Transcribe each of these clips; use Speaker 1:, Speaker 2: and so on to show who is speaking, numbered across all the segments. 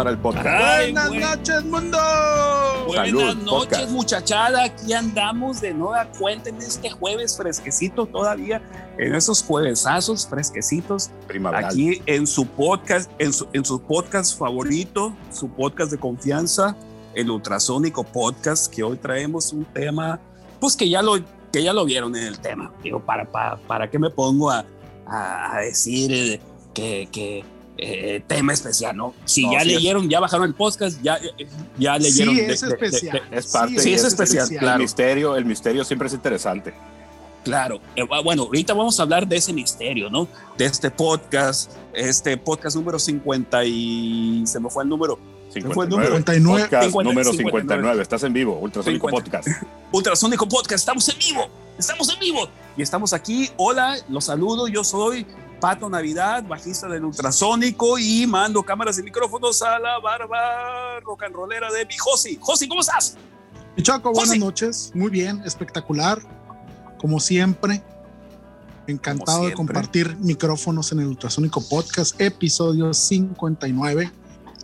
Speaker 1: para el podcast.
Speaker 2: Ay,
Speaker 3: Buenas
Speaker 2: güey.
Speaker 3: noches, mundo.
Speaker 2: Buenas
Speaker 1: Salud,
Speaker 2: noches,
Speaker 1: podcast.
Speaker 2: muchachada. Aquí andamos de nueva cuenta en este jueves fresquecito todavía, en esos juevesazos fresquecitos,
Speaker 1: Primaveral.
Speaker 2: aquí en su podcast, en su, en su podcast favorito, su podcast de confianza, el Ultrasónico Podcast, que hoy traemos un tema, pues que ya lo, que ya lo vieron en el tema. Digo, para, para, para qué me pongo a, a- a decir eh, que, que eh, tema especial, ¿no? Si
Speaker 1: No,
Speaker 2: ya
Speaker 1: sí es-
Speaker 2: leyeron, ya bajaron el podcast, ya, eh, ya leyeron.
Speaker 3: Sí,
Speaker 2: de-
Speaker 3: es
Speaker 2: de- de-
Speaker 3: especial.
Speaker 2: de-
Speaker 1: Es parte.
Speaker 2: Sí, es especial,
Speaker 1: El
Speaker 2: claro.
Speaker 1: misterio, el misterio siempre es interesante.
Speaker 2: Claro, Eh, bueno, ahorita vamos a hablar de ese misterio, ¿no? De este podcast, este podcast número 50 y se me fue el número. fue el número?
Speaker 3: 59.
Speaker 1: Podcast
Speaker 2: 50,
Speaker 1: número
Speaker 2: 59.
Speaker 1: 59. Estás en vivo. Ultrasónico
Speaker 2: 50.
Speaker 1: Podcast.
Speaker 2: Ultrasónico Podcast, estamos en vivo, estamos en vivo y estamos aquí. Hola, los saludo, yo soy Pato Navidad, bajista del Ultrasónico y mando cámaras y micrófonos a la barba rock and rollera de mi Josi. Josi, ¿cómo estás?
Speaker 3: Mi Chaco, buenas
Speaker 2: José.
Speaker 3: noches. Muy bien, espectacular. Como siempre, encantado
Speaker 2: Como
Speaker 3: de compartir micrófonos en el Ultrasónico Podcast, episodio 59,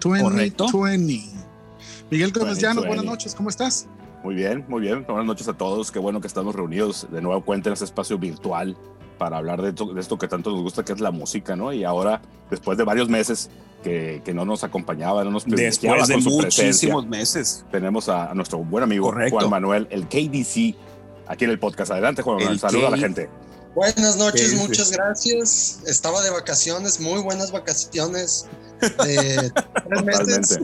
Speaker 2: Correcto.
Speaker 3: 2020. Miguel Gómez Llano,
Speaker 1: 2020.
Speaker 3: buenas noches, ¿cómo estás?
Speaker 1: Muy bien, muy bien. Buenas noches a todos. Qué bueno que estamos reunidos de nuevo cuenta en este espacio virtual para hablar de esto, de esto que tanto nos gusta, que es la música, ¿no? Y ahora, después de varios meses que, que no nos acompañaba, no nos privilegiaba
Speaker 2: Después de
Speaker 1: con su presencia,
Speaker 2: muchísimos meses.
Speaker 1: tenemos a, a nuestro buen amigo
Speaker 2: Correcto.
Speaker 1: Juan Manuel, el KDC, aquí en el podcast. Adelante, Juan Manuel.
Speaker 2: El
Speaker 1: Saluda a la gente.
Speaker 4: Buenas noches, muchas gracias. Estaba de vacaciones, muy buenas vacaciones de tres meses,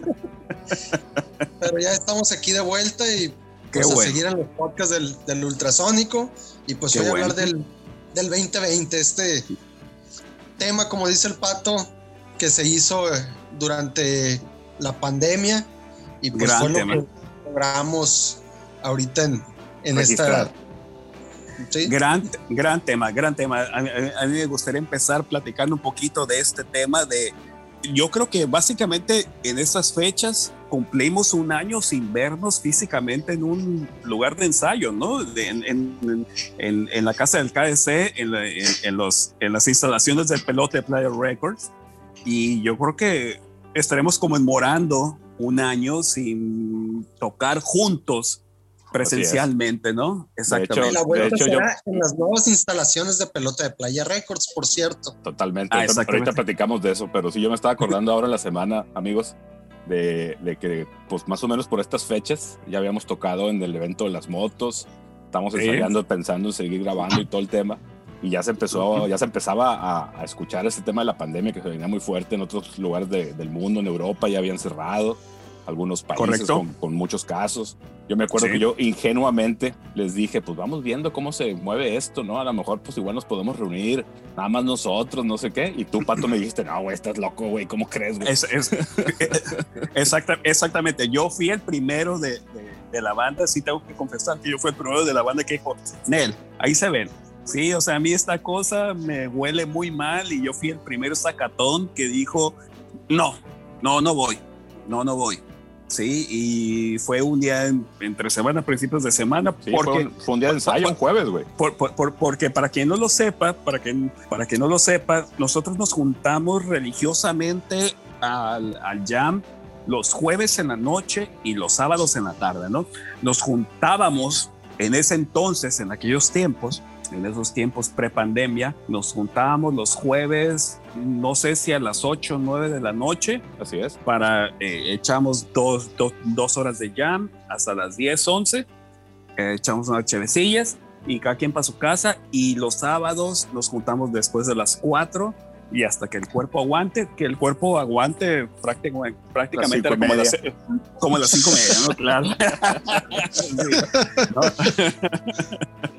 Speaker 4: pero ya estamos aquí de vuelta y Pues a
Speaker 2: bueno.
Speaker 4: seguir en los podcasts del, del ultrasónico y pues
Speaker 2: Qué
Speaker 4: voy a
Speaker 2: bueno.
Speaker 4: hablar del, del 2020, este tema, como dice el pato, que se hizo eh, durante la pandemia y pues
Speaker 2: Gran
Speaker 4: fue lo
Speaker 2: tema.
Speaker 4: que logramos ahorita en, en
Speaker 1: Registrar.
Speaker 4: esta... ¿sí?
Speaker 2: Gran, gran tema, gran tema. A, mí- a mí me gustaría empezar platicando un poquito de este tema de, yo creo que básicamente en estas fechas cumplimos un año sin vernos físicamente en un lugar de ensayo, ¿no? En, la casa del KDC, en, los, en las instalaciones del Pelote Player Records. Y yo creo que estaremos conmemorando un año sin tocar juntos presencialmente, ¿no? Exactamente.
Speaker 4: Y la vuelta
Speaker 1: De hecho, yo-
Speaker 4: en las nuevas instalaciones de pelota de Playa Records, por cierto.
Speaker 1: Totalmente.
Speaker 2: Ah,
Speaker 1: Ahorita-
Speaker 2: exactamente.
Speaker 1: Ahorita platicamos de eso, pero sí, yo me estaba acordando ahora en la semana, amigos, de, de que, pues más o menos por estas fechas, ya habíamos tocado en el evento de las motos, estamos
Speaker 2: Sí.
Speaker 1: ensayando, pensando en seguir grabando y todo el tema. Y ya se empezó, ya se empezaba a, a escuchar este tema de la pandemia que se venía muy fuerte en otros lugares de- del mundo, en Europa ya habían cerrado, algunos países con, con muchos casos. Yo me acuerdo
Speaker 2: Sí.
Speaker 1: que yo ingenuamente les dije, pues vamos viendo cómo se mueve esto, ¿no? A lo mejor pues igual nos podemos reunir, nada más nosotros, no sé qué. Y tú, Pato, me dijiste, no, güey, estás loco, güey, ¿cómo crees, güey?
Speaker 2: Es, es- exacta- exactamente. Yo fui el primero de, de- de la banda, sí tengo que confesar que yo fui el primero de la banda que dijo, Nel, ahí se ven. Sí, o sea, a mí esta cosa me huele muy mal y yo fui el primero sacatón que dijo, no, no, no voy, no, no voy. Sí, y fue un día en- entre semana, principios de semana,
Speaker 1: Sí,
Speaker 2: porque
Speaker 1: fue, un, fue un día de ensayo, un jueves, güey.
Speaker 2: por- porque para quien no lo sepa, para quien, para quien no lo sepa, nosotros nos juntamos religiosamente al, al jam los jueves en la noche y los sábados en la tarde, ¿no? Nos juntábamos en ese entonces, en aquellos tiempos, en esos tiempos pre-pandemia, nos juntábamos los jueves, no sé si a las 8 o 9 de la noche,
Speaker 1: Así es.
Speaker 2: para eh, echamos dos, dos, dos horas de jam hasta las 10, 11, eh, echamos unas chevecillas y cada quien para su casa y los sábados nos juntamos después de las 4 y hasta que el cuerpo aguante, que el cuerpo aguante prácticamente, prácticamente
Speaker 1: cinco
Speaker 2: era como, las, como las 5 media, ¿no? Claro. Sí, ¿no?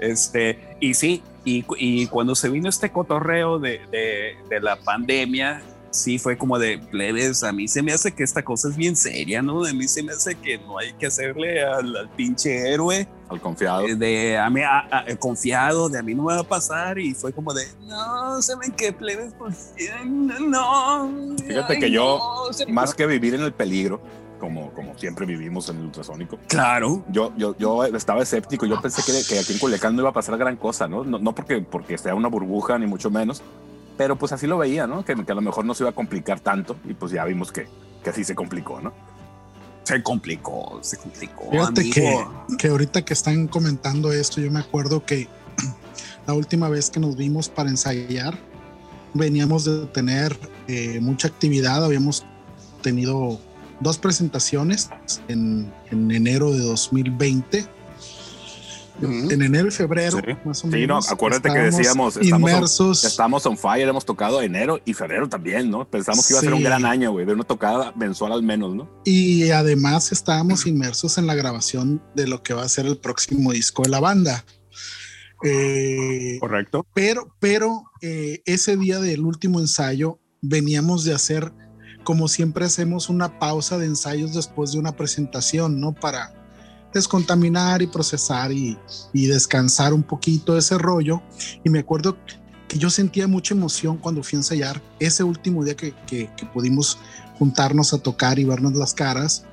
Speaker 2: Este, y sí, y, y cuando se vino este cotorreo de, de, de la pandemia, sí fue como de plebes, a mí se me hace que esta cosa es bien seria, ¿no? A mí se me hace que no hay que hacerle al, al pinche héroe
Speaker 1: Al confiado.
Speaker 2: eh, de a mí a- a- confiado, de a mí no me va a pasar y fue como de, no, ¿saben qué plebes? Pues, no,
Speaker 1: Fíjate
Speaker 2: ay,
Speaker 1: que yo,
Speaker 2: no,
Speaker 1: Más que vivir en el peligro, como, como siempre vivimos en el ultrasónico.
Speaker 2: Claro.
Speaker 1: Yo, yo, yo estaba escéptico, yo pensé que, que aquí en Culiacán no iba a pasar gran cosa, ¿no? No, no porque, porque sea una burbuja, ni mucho menos, pero pues así lo veía, ¿no? Que, que, a lo mejor no se iba a complicar tanto y pues ya vimos que, que así se complicó, ¿no?
Speaker 2: Se complicó, se complicó.
Speaker 3: Fíjate que, que ahorita que están comentando esto, yo me acuerdo que la última vez que nos vimos para ensayar, veníamos de tener eh, mucha actividad, habíamos tenido dos presentaciones en, en enero de 2020. En enero y febrero,
Speaker 1: Sí.
Speaker 3: más o
Speaker 1: Sí,
Speaker 3: menos.
Speaker 1: no, acuérdate que decíamos, estamos
Speaker 3: inmersos.
Speaker 1: on, estamos on fire, hemos tocado enero y febrero también, ¿no? Pensamos que iba a ser un
Speaker 3: Sí.
Speaker 1: gran año, güey, de una tocada mensual al menos, ¿no?
Speaker 3: Y además estábamos inmersos en la grabación de lo que va a ser el próximo disco de la banda. Eh,
Speaker 2: Correcto.
Speaker 3: pero, pero eh, ese día del último ensayo veníamos de hacer, como siempre hacemos, una pausa de ensayos después de una presentación, ¿no? Para descontaminar y procesar y, y descansar un poquito ese rollo. Y me acuerdo que yo sentía mucha emoción cuando fui a ensayar ese último día que, que, que pudimos juntarnos a tocar y vernos las caras,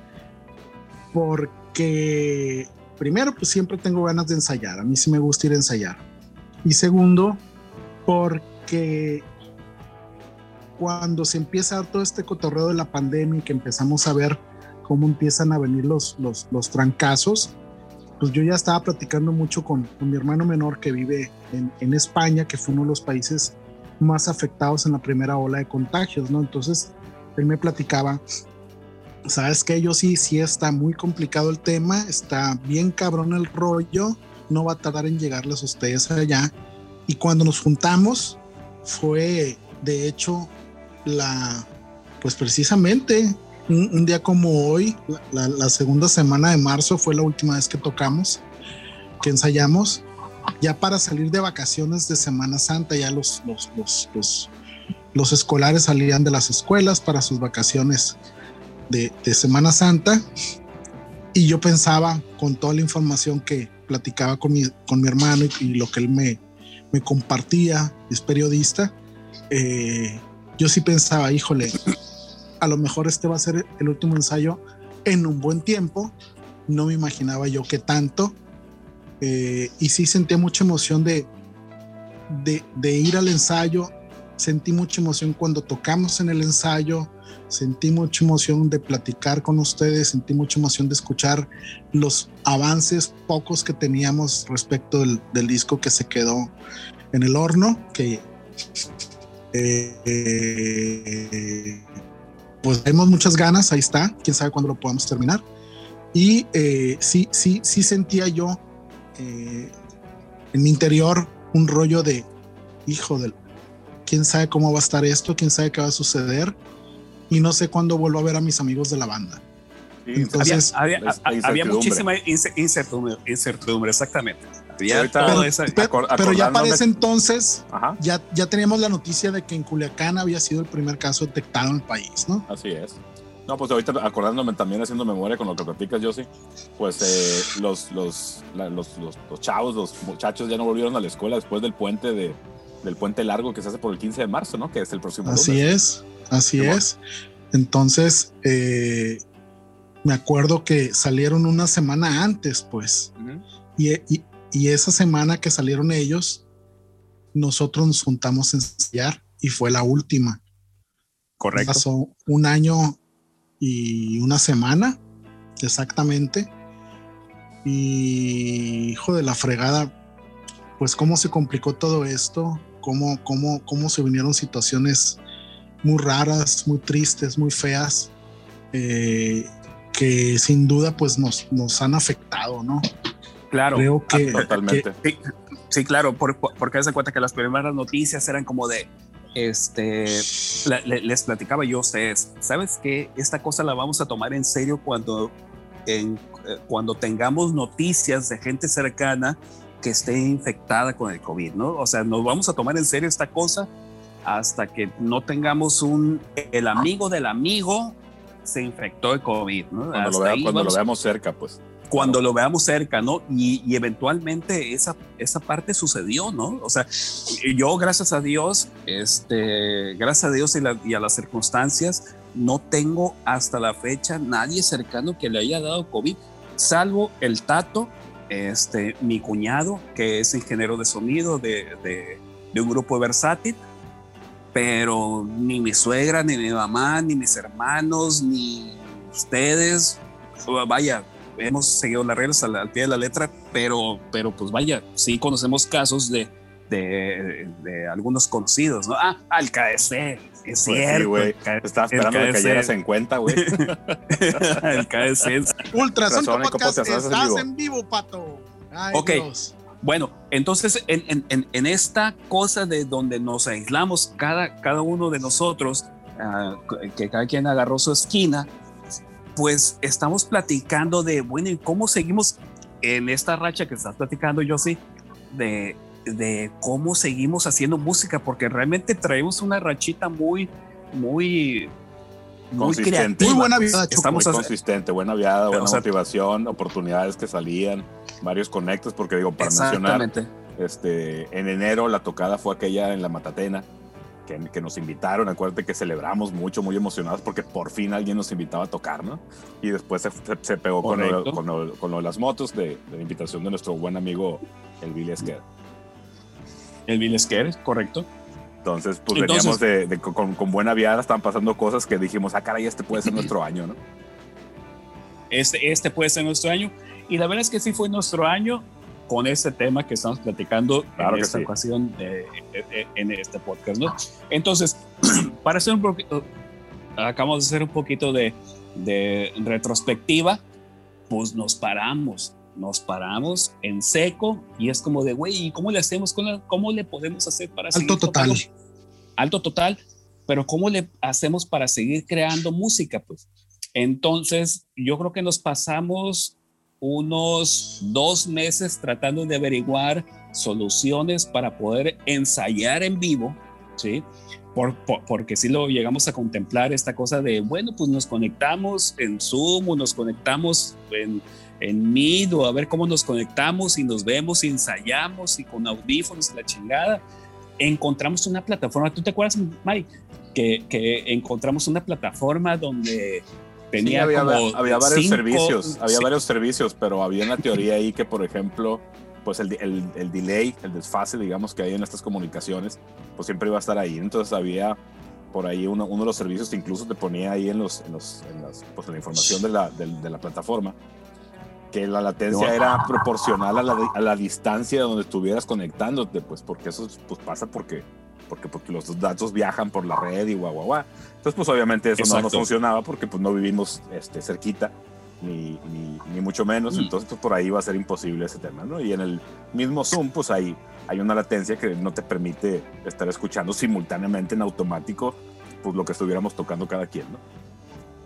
Speaker 3: porque primero, pues siempre tengo ganas de ensayar, a mí sí me gusta ir a ensayar. Y segundo, porque cuando se empieza todo este cotorreo de la pandemia y que empezamos a ver cómo empiezan a venir los, los, los trancazos, pues yo ya estaba platicando mucho con, con mi hermano menor que vive en, en, España, que fue uno de los países más afectados en la primera ola de contagios, ¿no? Entonces, él me platicaba, sabes que yo sí, sí está muy complicado el tema, está bien cabrón el rollo, no va a tardar en llegarles a ustedes allá. Y cuando nos juntamos, fue de hecho la, pues precisamente un, día como hoy, la, segunda semana de marzo fue la última vez que tocamos, que ensayamos, ya para salir de vacaciones de Semana Santa, ya los, los, los, los, los escolares salían de las escuelas para sus vacaciones de, Semana Santa. Y yo pensaba, con toda la información que platicaba con mi, con mi hermano y, y lo que él me, me compartía, es periodista, eh, yo sí pensaba, híjole, a lo mejor este va a ser el último ensayo en un buen tiempo. No me imaginaba yo que tanto. Eh, y sí sentí mucha emoción de, de, ir al ensayo. Sentí mucha emoción cuando tocamos en el ensayo. Sentí mucha emoción de platicar con ustedes. Sentí mucha emoción de escuchar los avances pocos que teníamos respecto del, del disco que se quedó en el horno. Que eh, pues tenemos muchas ganas, ahí está, quién sabe cuándo lo podamos terminar. Y eh, sí, sí, sí sentía yo eh, en mi interior un rollo de, hijo del, quién sabe cómo va a estar esto, quién sabe qué va a suceder, y no sé cuándo vuelvo a ver a mis amigos de la banda.
Speaker 2: Sí, Entonces, había, había, había muchísima incertidumbre, incertidumbre, exactamente.
Speaker 3: Pero, esa, pero, pero, ya para ese entonces, ya, ya teníamos la noticia de que en Culiacán había sido el primer caso detectado en el país, ¿no?
Speaker 1: Así es. No, pues ahorita acordándome también, haciendo memoria con lo que platicas, yo sí, pues eh, los, los, la, los, los, los, chavos, los muchachos ya no volvieron a la escuela después del puente de, del puente largo que se hace por el 15 de marzo, ¿no? Que es el próximo
Speaker 3: Así
Speaker 1: lunes.
Speaker 3: es, así Qué es. Bueno. Entonces, eh, me acuerdo que salieron una semana antes, pues. Uh -huh. y, y, y, esa semana que salieron ellos, nosotros nos juntamos a ensayar y fue la última.
Speaker 2: Correcto.
Speaker 3: Pasó un año y una semana, exactamente. Y hijo de la fregada, pues cómo se complicó todo esto, cómo, cómo, cómo se vinieron situaciones muy raras, muy tristes, muy feas, eh, que sin duda pues nos, nos han afectado, ¿no?
Speaker 2: Claro,
Speaker 3: creo que
Speaker 1: totalmente.
Speaker 2: Que, sí, sí, claro, por, porque se cuenta que las primeras noticias eran como de, este, le, les platicaba yo a ustedes, ¿sabes qué? Esta cosa la vamos a tomar en serio cuando, en, cuando tengamos noticias de gente cercana que esté infectada con el COVID, ¿no? O sea, nos vamos a tomar en serio esta cosa hasta que no tengamos un, el amigo del amigo se infectó de COVID, ¿no?
Speaker 1: Cuando, lo, vea, cuando lo, veamos cerca, pues.
Speaker 2: Cuando lo veamos cerca, ¿no? Y, y, eventualmente esa, esa parte sucedió, ¿no? O sea, yo, gracias a Dios, este, gracias a Dios y a las circunstancias, no tengo hasta la fecha nadie cercano que le haya dado COVID, salvo el Tato, este, mi cuñado, que es ingeniero de sonido de, de, de un grupo versátil, pero ni mi suegra, ni mi mamá, ni mis hermanos, ni ustedes, vaya, hemos seguido las reglas al, al, pie de la letra, pero, pero pues vaya, sí conocemos casos de, de, de algunos conocidos, ¿no? Ah, al KDC, es
Speaker 1: Pues
Speaker 2: cierto.
Speaker 1: sí, Estaba esperando que cayeras en cuenta, güey.
Speaker 2: el KDC.
Speaker 3: Ultrasonico Podcast,
Speaker 1: Podcast, estás en vivo.
Speaker 3: en vivo, pato. Ay,
Speaker 2: Ok.
Speaker 3: Dios.
Speaker 2: Bueno, entonces en, en- en- en esta cosa de donde nos aislamos, cada, cada uno de nosotros, ah, que cada quien agarró su esquina, pues estamos platicando de, bueno, ¿y cómo seguimos en esta racha que estás platicando, yo sí, de, de cómo seguimos haciendo música? Porque realmente traemos una rachita muy, muy, muy
Speaker 1: Consistente.
Speaker 3: Muy buena Choco.
Speaker 2: Estamos
Speaker 1: Muy consistente, buena viada, buena
Speaker 2: O sea-
Speaker 1: motivación, oportunidades que salían, varios conectos, porque digo, para mencionar, este, en enero la tocada fue aquella en la Matatena, que, que nos invitaron, acuérdate que celebramos mucho, muy emocionados, porque por fin alguien nos invitaba a tocar, ¿no? Y después se, se- se pegó con lo, con, lo, con lo de las motos, de, de la invitación de nuestro buen amigo, el Billy Esquer.
Speaker 2: El Bill Scare, correcto.
Speaker 1: Entonces, pues
Speaker 2: Entonces-
Speaker 1: veníamos de, de- con, con buena viada, estaban pasando cosas que dijimos, ah, caray, este puede ser nuestro año, ¿no?
Speaker 2: este, este puede ser nuestro año. Y la verdad es que sí fue nuestro año con este tema que estamos platicando
Speaker 1: Claro
Speaker 2: en
Speaker 1: que
Speaker 2: esta
Speaker 1: sí.
Speaker 2: ocasión de- de- de- en este podcast, ¿no? Entonces, para hacer un poquito, acabamos de hacer un poquito de, de retrospectiva, pues nos paramos, nos paramos en seco y es como de, güey, ¿y cómo le hacemos? con la- ¿Cómo le podemos hacer para
Speaker 3: Alto total.
Speaker 2: tocando? Alto total, pero ¿cómo le hacemos para seguir creando música? Pues entonces, yo creo que nos pasamos unos dos meses tratando de averiguar soluciones para poder ensayar en vivo, ¿sí? Por, por- porque si lo llegamos a contemplar esta cosa de, bueno, pues nos conectamos en Zoom o nos conectamos en, en Meet o a ver cómo nos conectamos y nos vemos y ensayamos y con audífonos y la chingada. Encontramos una plataforma, ¿tú te acuerdas, Mike? Que, que encontramos una plataforma donde tenía
Speaker 1: Sí, había,
Speaker 2: como
Speaker 1: había varios
Speaker 2: cinco-
Speaker 1: servicios, había
Speaker 2: sí,
Speaker 1: varios servicios, pero había una teoría ahí que, por ejemplo, pues el, el, el delay, el desfase, digamos, que hay en estas comunicaciones, pues siempre iba a estar ahí. Entonces había por ahí uno, uno de los servicios que incluso te ponía ahí en, los, en, los, en, las, pues, la información de la, del- de la plataforma, que la latencia
Speaker 2: No.
Speaker 1: era proporcional a la, a la distancia donde estuvieras conectándote, pues porque eso pues, pasa porque, porque, porque los datos viajan por la red y guau, guau, guau. Entonces, pues obviamente eso no nos
Speaker 2: Exacto.
Speaker 1: funcionaba porque pues no vivimos este, cerquita, ni, ni, ni mucho menos.
Speaker 2: Mm.
Speaker 1: Entonces, pues por ahí va a ser imposible ese tema, ¿no? Y en el mismo Zoom, pues hay, hay una latencia que no te permite estar escuchando simultáneamente en automático, pues lo que estuviéramos tocando cada quien, ¿no?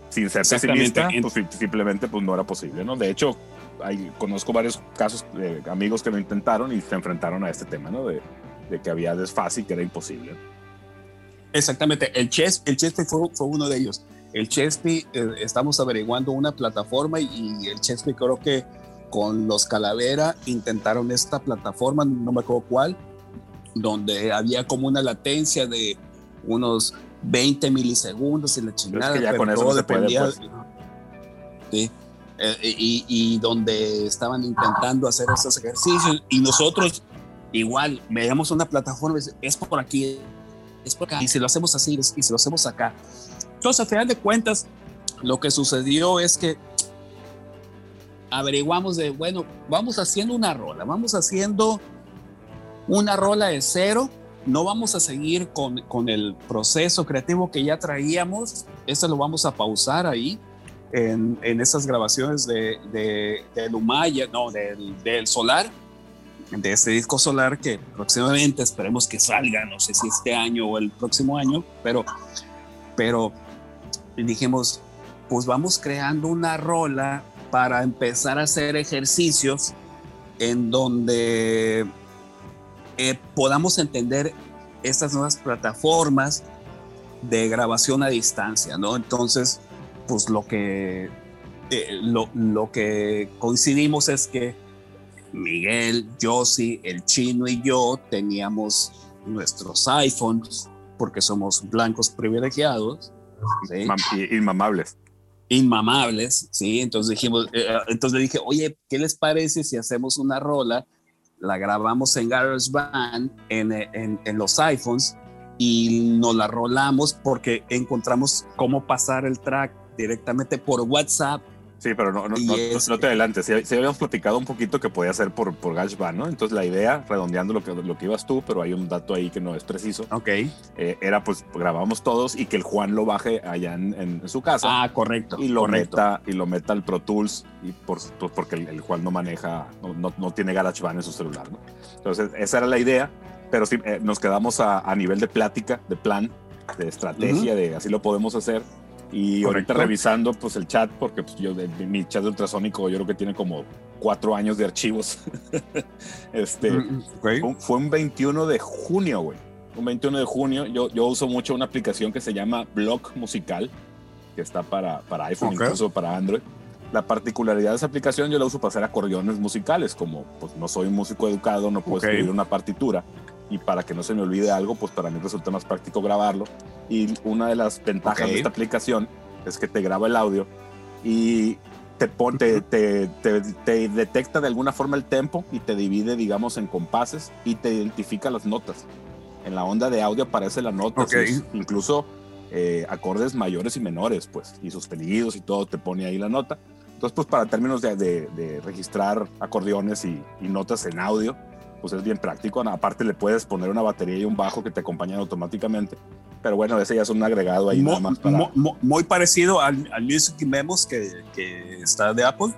Speaker 1: Sin ser pesimista, pues sim- simplemente pues no era posible, ¿no? De hecho, hay, conozco varios casos de amigos que lo intentaron y se enfrentaron a este tema, ¿no? De, de que había desfase y que era imposible.
Speaker 2: Exactamente, el, Ches, el Chespi fue, fue uno de ellos. El Chespi, eh, estamos averiguando una plataforma y, y el Chespi creo que con los Calavera intentaron esta plataforma, no me acuerdo cuál, donde había como una latencia de unos 20 milisegundos y la chingada,
Speaker 1: ya
Speaker 2: pero
Speaker 1: con eso no se puede,
Speaker 2: dependía.
Speaker 1: pues.
Speaker 2: Sí. Eh, y, y donde estaban intentando hacer esos ejercicios y nosotros igual veíamos una plataforma es por aquí es por acá y si lo hacemos así y si lo hacemos acá. Entonces al final de cuentas lo que sucedió es que averiguamos de bueno vamos haciendo una rola vamos haciendo una rola de cero no vamos a seguir con, con el proceso creativo que ya traíamos eso lo vamos a pausar ahí en, en esas grabaciones de, de, del no, del, del Solar, de este disco Solar que próximamente esperemos que salga, no sé si este año o el próximo año, pero, pero dijimos, pues vamos creando una rola para empezar a hacer ejercicios en donde eh, podamos entender estas nuevas plataformas de grabación a distancia, ¿no? Entonces, pues lo que, eh, lo, lo que coincidimos es que Miguel, Josie, el chino y yo teníamos nuestros iPhones porque somos blancos privilegiados
Speaker 1: Inmamables.
Speaker 2: Inmamables, sí. Entonces dijimos, eh, entonces le dije, oye, ¿qué les parece si hacemos una rola? La grabamos en GarageBand, en, en, en los iPhones y nos la rolamos porque encontramos cómo pasar el track directamente por WhatsApp
Speaker 1: Sí, pero no, no, no, te adelantes. Si, habíamos platicado un poquito que podía ser por, por GarageBand, ¿no? Entonces la idea, redondeando lo que, lo que ibas tú, pero hay un dato ahí que no es preciso.
Speaker 2: Ok.
Speaker 1: Eh, era pues grabamos todos y que el Juan lo baje allá en, en, su casa.
Speaker 2: Ah, correcto.
Speaker 1: Y lo,
Speaker 2: correcto.
Speaker 1: Meta, y lo meta al Pro Tools y por, pues, porque el, Juan no maneja, no, no, tiene GarageBand en su celular, ¿no? Entonces esa era la idea, pero sí, eh, nos quedamos a, a, nivel de plática, de plan, de estrategia, de así lo podemos hacer y ahorita revisando pues el chat, porque pues, yo, mi chat de ultrasónico yo creo que tiene como cuatro años de archivos. este, mm, fue, un 21 de junio, güey. Un 21 de junio. Yo, yo uso mucho una aplicación que se llama Block Musical, que está para, para iPhone, incluso para Android. La particularidad de esa aplicación yo la uso para hacer acordeones musicales, como pues no soy un músico educado, no puedo escribir una partitura y para que no se me olvide algo, pues para mí resulta más práctico grabarlo. Y una de las ventajas de esta aplicación es que te graba el audio y te, te, te, te, detecta de alguna forma el tempo y te divide, digamos, en compases y te identifica las notas. En la onda de audio aparece la nota, incluso eh, acordes mayores y menores, pues, y sostenidos y todo, te pone ahí la nota. Entonces, pues para términos de, de, registrar acordeones y, y notas en audio, pues es bien práctico. Aparte le puedes poner una batería y un bajo que te acompañan automáticamente. Pero bueno, ese ya es un agregado ahí nada más para...
Speaker 2: Muy, parecido al, al, Music Memos que, que está de Apple.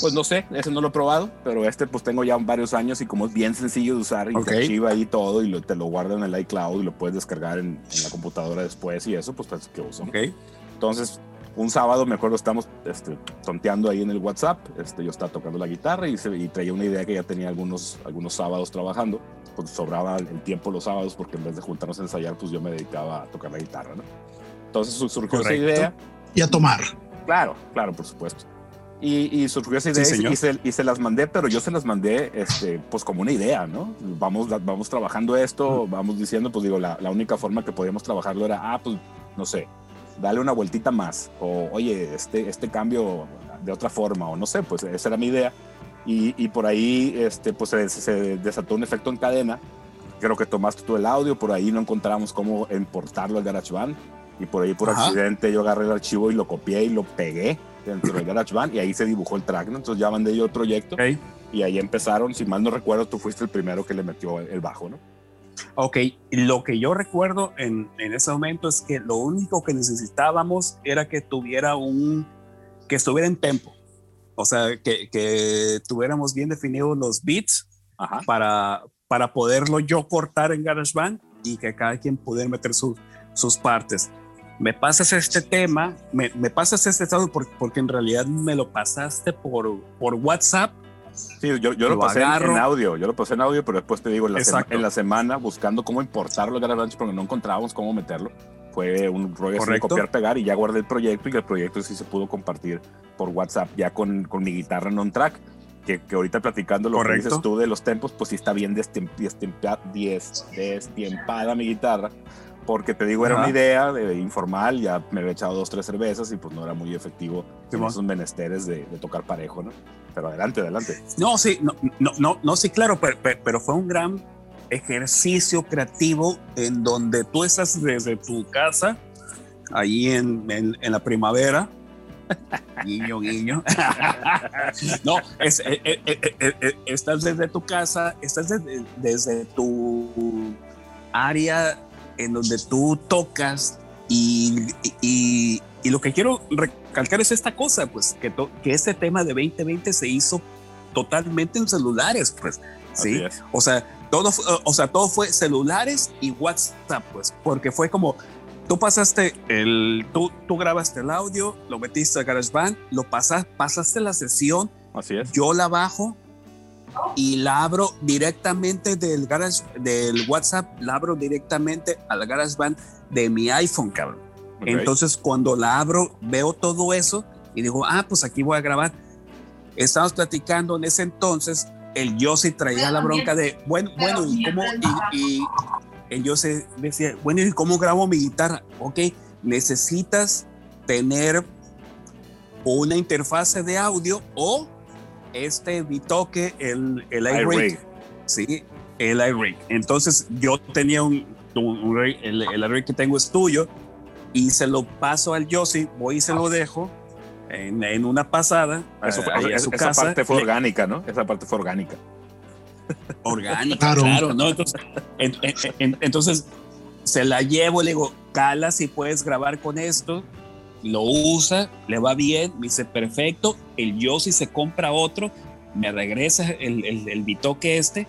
Speaker 1: Pues no sé, ese no lo he probado, pero este pues tengo ya varios años y como es bien sencillo de usar y te archiva ahí todo y lo, te lo guarda en el iCloud y lo puedes descargar en, en la computadora después y eso, pues pues que uso.
Speaker 2: Ok.
Speaker 1: Entonces, un sábado, me acuerdo, estamos este, tonteando ahí en el WhatsApp. Este, yo estaba tocando la guitarra y, se, y, traía una idea que ya tenía algunos, algunos sábados trabajando. Pues sobraba el tiempo los sábados porque en vez de juntarnos a ensayar, pues yo me dedicaba a tocar la guitarra, ¿no? Entonces surgió Correcto. esa idea.
Speaker 3: Y a tomar.
Speaker 1: Claro, claro, por supuesto. Y, y surgió esa idea sí, y, se, y, se, las mandé, pero yo se las mandé este, pues como una idea, ¿no? Vamos, vamos trabajando esto, vamos diciendo, pues digo, la, la única forma que podíamos trabajarlo era, ah, pues no sé, dale una vueltita más, o oye, este, este cambio de otra forma, o no sé, pues esa era mi idea. Y, y por ahí este, pues se, se, desató un efecto en cadena. Creo que tomaste tú el audio, por ahí no encontramos cómo importarlo al GarageBand. Y por ahí, por Ajá. accidente, yo agarré el archivo y lo copié y lo pegué dentro del GarageBand y ahí se dibujó el track. ¿no? Entonces ya mandé yo el proyecto
Speaker 2: okay.
Speaker 1: y ahí empezaron. Si mal no recuerdo, tú fuiste el primero que le metió el bajo, ¿no?
Speaker 2: Ok, lo que yo recuerdo en, en, ese momento es que lo único que necesitábamos era que tuviera un, que estuviera en tempo, o sea, que, que tuviéramos bien definidos los beats
Speaker 1: Ajá.
Speaker 2: para, para poderlo yo cortar en GarageBand y que cada quien pudiera meter su, sus partes. Me pasas este tema, me, me pasas este estado porque, porque en realidad me lo pasaste por, por WhatsApp
Speaker 1: Sí, yo, yo lo, lo, pasé agarro. en audio, yo lo pasé en audio, pero después te digo, en la, sema, en la semana buscando cómo importarlo a GarageBand porque no encontrábamos cómo meterlo. Fue un rollo de copiar, pegar y ya guardé el proyecto y el proyecto sí se pudo compartir por WhatsApp ya con, con mi guitarra en on track. Que, que ahorita platicando lo Correcto. que dices tú de los tempos, pues sí está bien destempada mi guitarra porque te digo, era Ajá. una idea de, informal, ya me había echado dos, tres cervezas y pues no era muy efectivo sí, en esos menesteres de, de, tocar parejo, ¿no? Pero adelante, adelante.
Speaker 2: No, sí, no, no, no, no sí, claro, pero, pero, fue un gran ejercicio creativo en donde tú estás desde tu casa, ahí en, en, la primavera, guiño, guiño. no, eh, eh, eh, estás desde tu casa, estás desde, desde tu área en donde tú tocas y, lo que quiero recalcar es esta cosa, pues que, que este tema de 2020 se hizo totalmente en celulares, pues, ¿sí? O sea, todo, o sea, todo fue celulares y WhatsApp, pues, porque fue como, tú pasaste el, tú, tú grabaste el audio, lo metiste a GarageBand, lo pasas, pasaste la sesión,
Speaker 1: Así es.
Speaker 2: yo la bajo, y la abro directamente del garage, del WhatsApp, la abro directamente al GarageBand de mi iPhone, cabrón. Okay. Entonces, cuando la abro, veo todo eso y digo, ah, pues aquí voy a grabar. Estamos platicando en ese entonces, el Yossi traía la bronca de, bueno, bueno, ¿y cómo? Y, y el Yossi decía, bueno, ¿y cómo grabo mi guitarra? Ok, necesitas tener una interfase de audio o este bitoque, el, el iRig. Sí, el iRig. Entonces yo tenía un, el, el iRig que tengo es tuyo y se lo paso al Yossi, voy y se lo dejo en, en una pasada.
Speaker 1: Eso esa parte fue orgánica, ¿no? Esa parte fue orgánica.
Speaker 2: Orgánica, claro, ¿no? Entonces, entonces se la llevo, le digo, cala si puedes grabar con esto, lo usa, le va bien, me dice perfecto, el yo si se compra otro, me regresa el, el, el bitoque este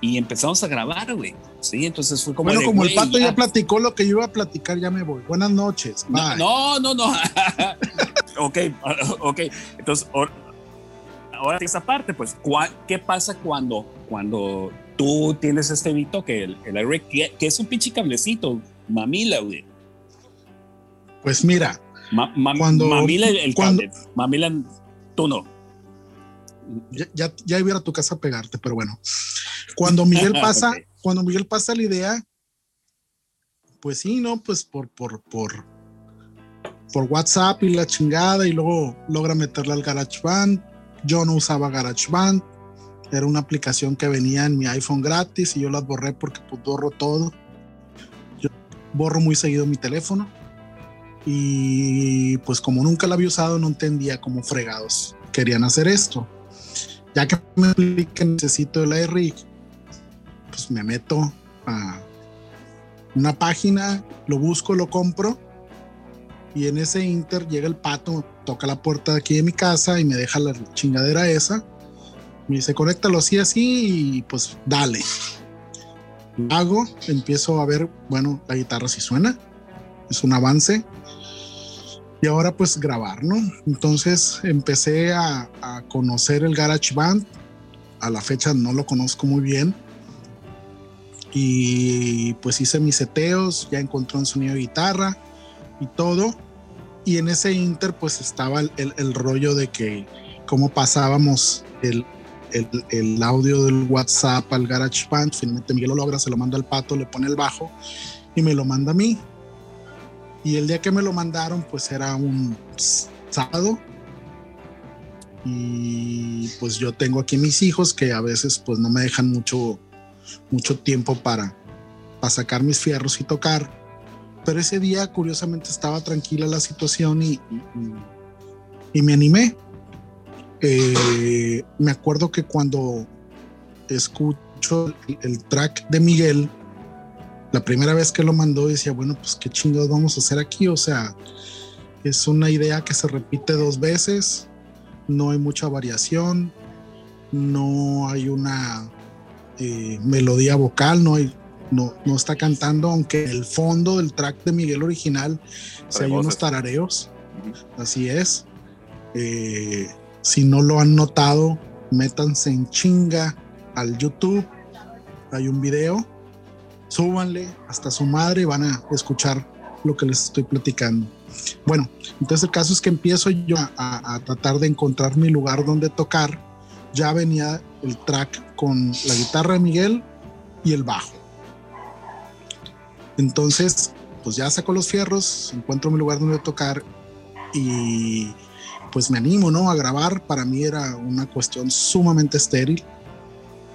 Speaker 2: y empezamos a grabar, güey. Sí, entonces fue como.
Speaker 3: Bueno, como el pato ya. platicó lo que yo iba a platicar, ya me voy. Buenas noches.
Speaker 2: No, no, no. no. ok, ok. Entonces, ahora esa parte, pues, ¿qué pasa cuando, cuando tú tienes este bitoque, el, el que, que, es un pinche cablecito, mamila, güey?
Speaker 3: Pues mira,
Speaker 2: cuando, mamila el, cable, mamila tú no.
Speaker 3: Ya, ya, ya, iba a tu casa a pegarte, pero bueno. Cuando Miguel pasa, cuando Miguel pasa la idea, pues sí, ¿no? Pues por, por, por, por WhatsApp y la chingada, y luego logra meterla al GarageBand. Yo no usaba GarageBand, era una aplicación que venía en mi iPhone gratis y yo las borré porque pues borro todo. Yo borro muy seguido mi teléfono y pues como nunca la había usado no entendía cómo fregados querían hacer esto. Ya que me expliqué necesito el iRig, pues me meto a una página, lo busco, lo compro y en ese inter llega el pato, toca la puerta de aquí de mi casa y me deja la chingadera esa. Me dice, conéctalo así, así y pues dale. Hago, empiezo a ver, bueno, la guitarra sí suena, es un avance. Y ahora pues grabar, ¿no? Entonces empecé a, a conocer el Garage Band. A la fecha no lo conozco muy bien y pues hice mis seteos, ya encontré un sonido de guitarra y todo. Y en ese inter pues estaba el, el, rollo de que cómo pasábamos el, el, audio del WhatsApp al GarageBand. Finalmente Miguel lo logra, se lo manda al pato, le pone el bajo y me lo manda a mí. Y el día que me lo mandaron pues era un sábado. Y pues yo tengo aquí mis hijos que a veces pues no me dejan mucho mucho tiempo para, para sacar mis fierros y tocar. Pero ese día, curiosamente, estaba tranquila la situación y, y, me animé. Eh, me acuerdo que cuando escucho el, track de Miguel, la primera vez que lo mandó decía, bueno, pues qué chingados vamos a hacer aquí. O sea, es una idea que se repite dos veces, no hay mucha variación, no hay una eh, melodía vocal, no, hay, no, no está cantando, aunque en el fondo del track de Miguel original se hay unos tarareos. Así es. Eh, si no lo han notado, métanse en chinga al YouTube. Hay un video. Súbanle hasta su madre y van a escuchar lo que les estoy platicando. Bueno, entonces el caso es que empiezo yo a, tratar de encontrar mi lugar donde tocar. Ya venía el track con la guitarra de Miguel y el bajo. Entonces, pues ya saco los fierros, encuentro mi lugar donde tocar y pues me animo, ¿no? A grabar. Para mí era una cuestión sumamente estéril.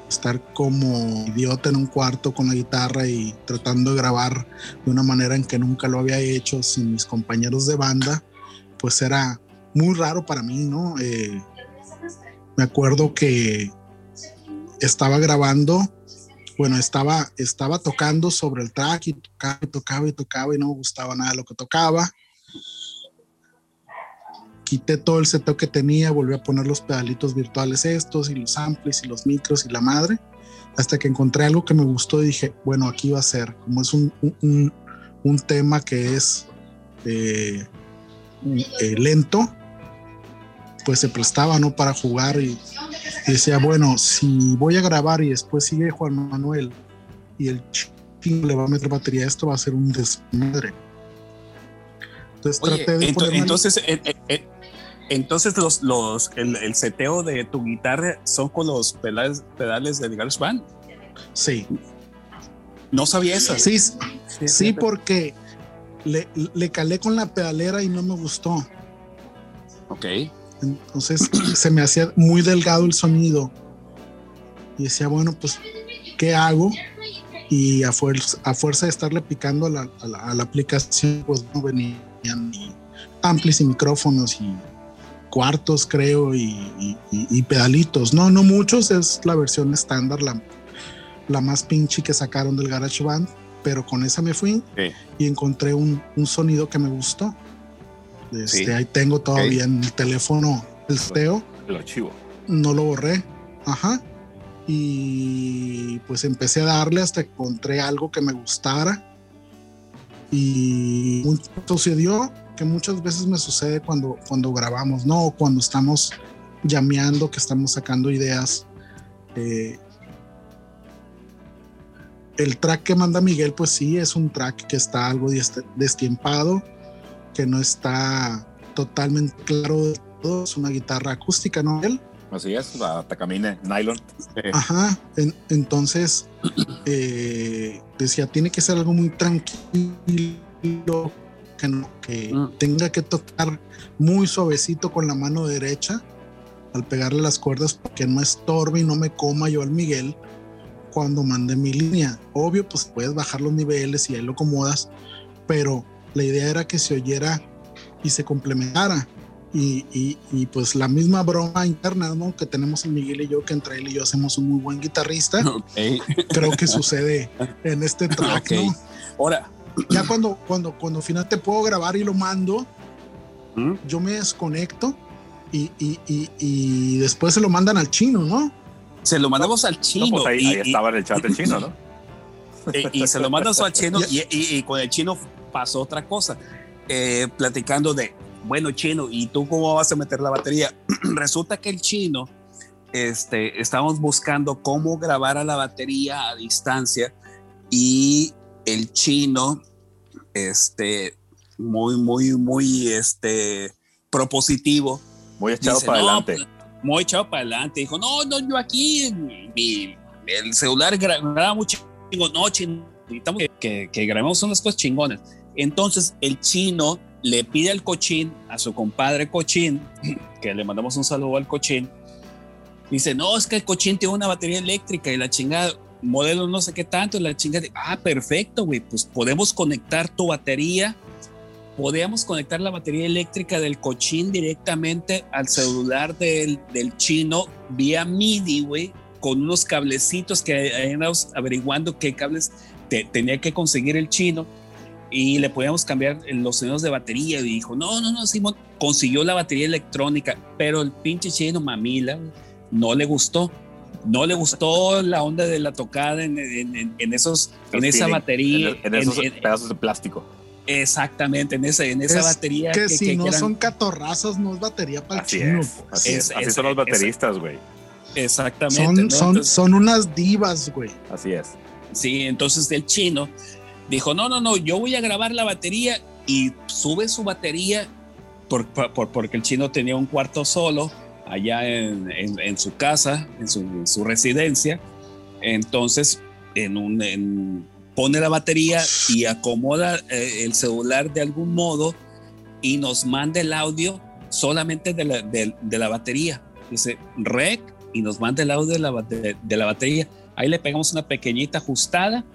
Speaker 3: Estar como idiota en un cuarto con la guitarra y tratando de grabar de una manera en que nunca lo había hecho sin mis compañeros de banda, pues era muy raro para mí, ¿no? Eh, me acuerdo que estaba grabando, bueno, estaba, estaba tocando sobre el track y tocaba y tocaba y tocaba y no me gustaba nada lo que tocaba. Quité todo el setup que tenía, volví a poner los pedalitos virtuales estos y los amplis y los micros y la madre, hasta que encontré algo que me gustó y dije, bueno, aquí va a ser, como es un, un, un tema que es eh, eh, lento, pues se prestaba, ¿no? Para jugar y, decía, bueno, si voy a grabar y después sigue Juan Manuel y el chico le va a meter batería, esto va a ser un desmadre.
Speaker 2: Entonces traté de entonces, eh, eh, eh, entonces los, los, el, seteo de tu guitarra son con los pedales, pedales de GarageBand.
Speaker 3: Sí.
Speaker 2: No sabía eso.
Speaker 3: Sí, sí, porque le, le calé con la pedalera y no me gustó.
Speaker 2: Ok.
Speaker 3: Entonces se me hacía muy delgado el sonido. Y decía, bueno, pues, ¿qué hago? Y a fuerza, a fuerza de estarle picando a la, a la, a la aplicación, pues no venían ni amplis y micrófonos y cuartos, creo, y, y- y- pedalitos. No, no muchos, es la versión estándar, la, la más pinche que sacaron del GarageBand, pero con esa me fui
Speaker 1: Sí.
Speaker 3: y encontré un, un sonido que me gustó. Este,
Speaker 2: Sí.
Speaker 3: Ahí tengo todavía en el teléfono el steo,
Speaker 1: El archivo.
Speaker 3: no lo borré. Ajá. Y pues empecé a darle hasta que encontré algo que me gustara. Y muy- sucedió que muchas veces me sucede cuando, cuando grabamos, ¿no? O cuando estamos llameando, que estamos sacando ideas. Eh, el track que manda Miguel, pues sí, es un track que está algo des- destiempado, que no está totalmente claro de todo. Es una guitarra acústica, ¿no? Él.
Speaker 1: Así es, la Takamine Nylon.
Speaker 3: Ajá, en- entonces eh, decía, tiene que ser algo muy tranquilo, que, no- que
Speaker 2: Mm.
Speaker 3: tenga que tocar muy suavecito con la mano derecha al pegarle las cuerdas para que no estorbe y no me coma yo al Miguel cuando mande mi línea. Obvio, pues puedes bajar los niveles y ahí lo acomodas, pero la idea era que se oyera y se complementara. Y, y- y, pues la misma broma interna ¿no? que tenemos el Miguel y yo, que entre él y yo hacemos un muy buen guitarrista, creo que sucede en este track.
Speaker 2: Ahora,
Speaker 3: Ya cuando, cuando, cuando al final te puedo grabar y lo mando,
Speaker 2: ¿Mm?
Speaker 3: yo me desconecto y, y, y, y después se lo mandan al chino, ¿no?
Speaker 2: se lo mandamos al
Speaker 1: No,
Speaker 2: chino.
Speaker 1: pues ahí,
Speaker 2: y,
Speaker 1: ahí estaba en el chat el chino, ¿no?
Speaker 2: y- y se lo mandamos al chino y, y- y con el chino pasó otra cosa. Eh, platicando de, bueno, chino, ¿y tú cómo vas a meter la batería? Resulta que el chino, este, estábamos buscando cómo grabar a la batería a distancia y el chino, este, muy, muy, muy, este, propositivo.
Speaker 1: Muy echado
Speaker 2: Dice,
Speaker 1: para
Speaker 2: "No,
Speaker 1: adelante.
Speaker 2: pues, muy echado para adelante. Dijo, no, no, yo aquí, mi, el celular gra- graba mucho. Digo, no, chino, necesitamos que, que, que grabemos unas cosas chingonas. Entonces, el chino le pide al cochín, a su compadre cochín, que le mandamos un saludo al cochín. Dice, no, es que el cochín tiene una batería eléctrica y la chingada, modelo no sé qué tanto, la chingada. Ah, perfecto, güey, pues podemos conectar tu batería podíamos conectar la batería eléctrica del cochín directamente al celular del, del chino vía MIDI, güey, con unos cablecitos que andamos averiguando qué cables te- tenía que conseguir el chino y le podíamos cambiar los sonidos de batería y dijo, no, no, no, Simón, consiguió la batería electrónica, pero el pinche chino mamila no le gustó. No le gustó la onda de la tocada en, en- en- en esos,
Speaker 1: El
Speaker 2: en esa batería.
Speaker 1: En, esos
Speaker 2: en-
Speaker 1: pedazos de plástico.
Speaker 2: Exactamente, en, ese, en esa
Speaker 3: Es
Speaker 2: batería.
Speaker 3: Que, si no son catorrazos, no es batería para el
Speaker 1: Así
Speaker 3: chino.
Speaker 1: es. Así,
Speaker 2: Es-
Speaker 1: es, así
Speaker 2: es-
Speaker 1: son los bateristas, güey.
Speaker 2: Exactamente.
Speaker 3: Son,
Speaker 2: ¿no?
Speaker 3: son,
Speaker 2: Entonces,
Speaker 3: son unas divas, güey.
Speaker 1: Así es.
Speaker 2: sí, entonces el chino dijo: No, no, no, yo voy a grabar la batería y sube su batería por, por- porque el chino tenía un cuarto solo allá en, en- en su casa, en su, en su residencia. Entonces, en un, pone la batería y acomoda eh, el celular de algún modo y nos manda el audio solamente de la, de- de la batería. Dice rec y nos manda el audio de la, de la batería. Ahí le pegamos una pequeñita ajustada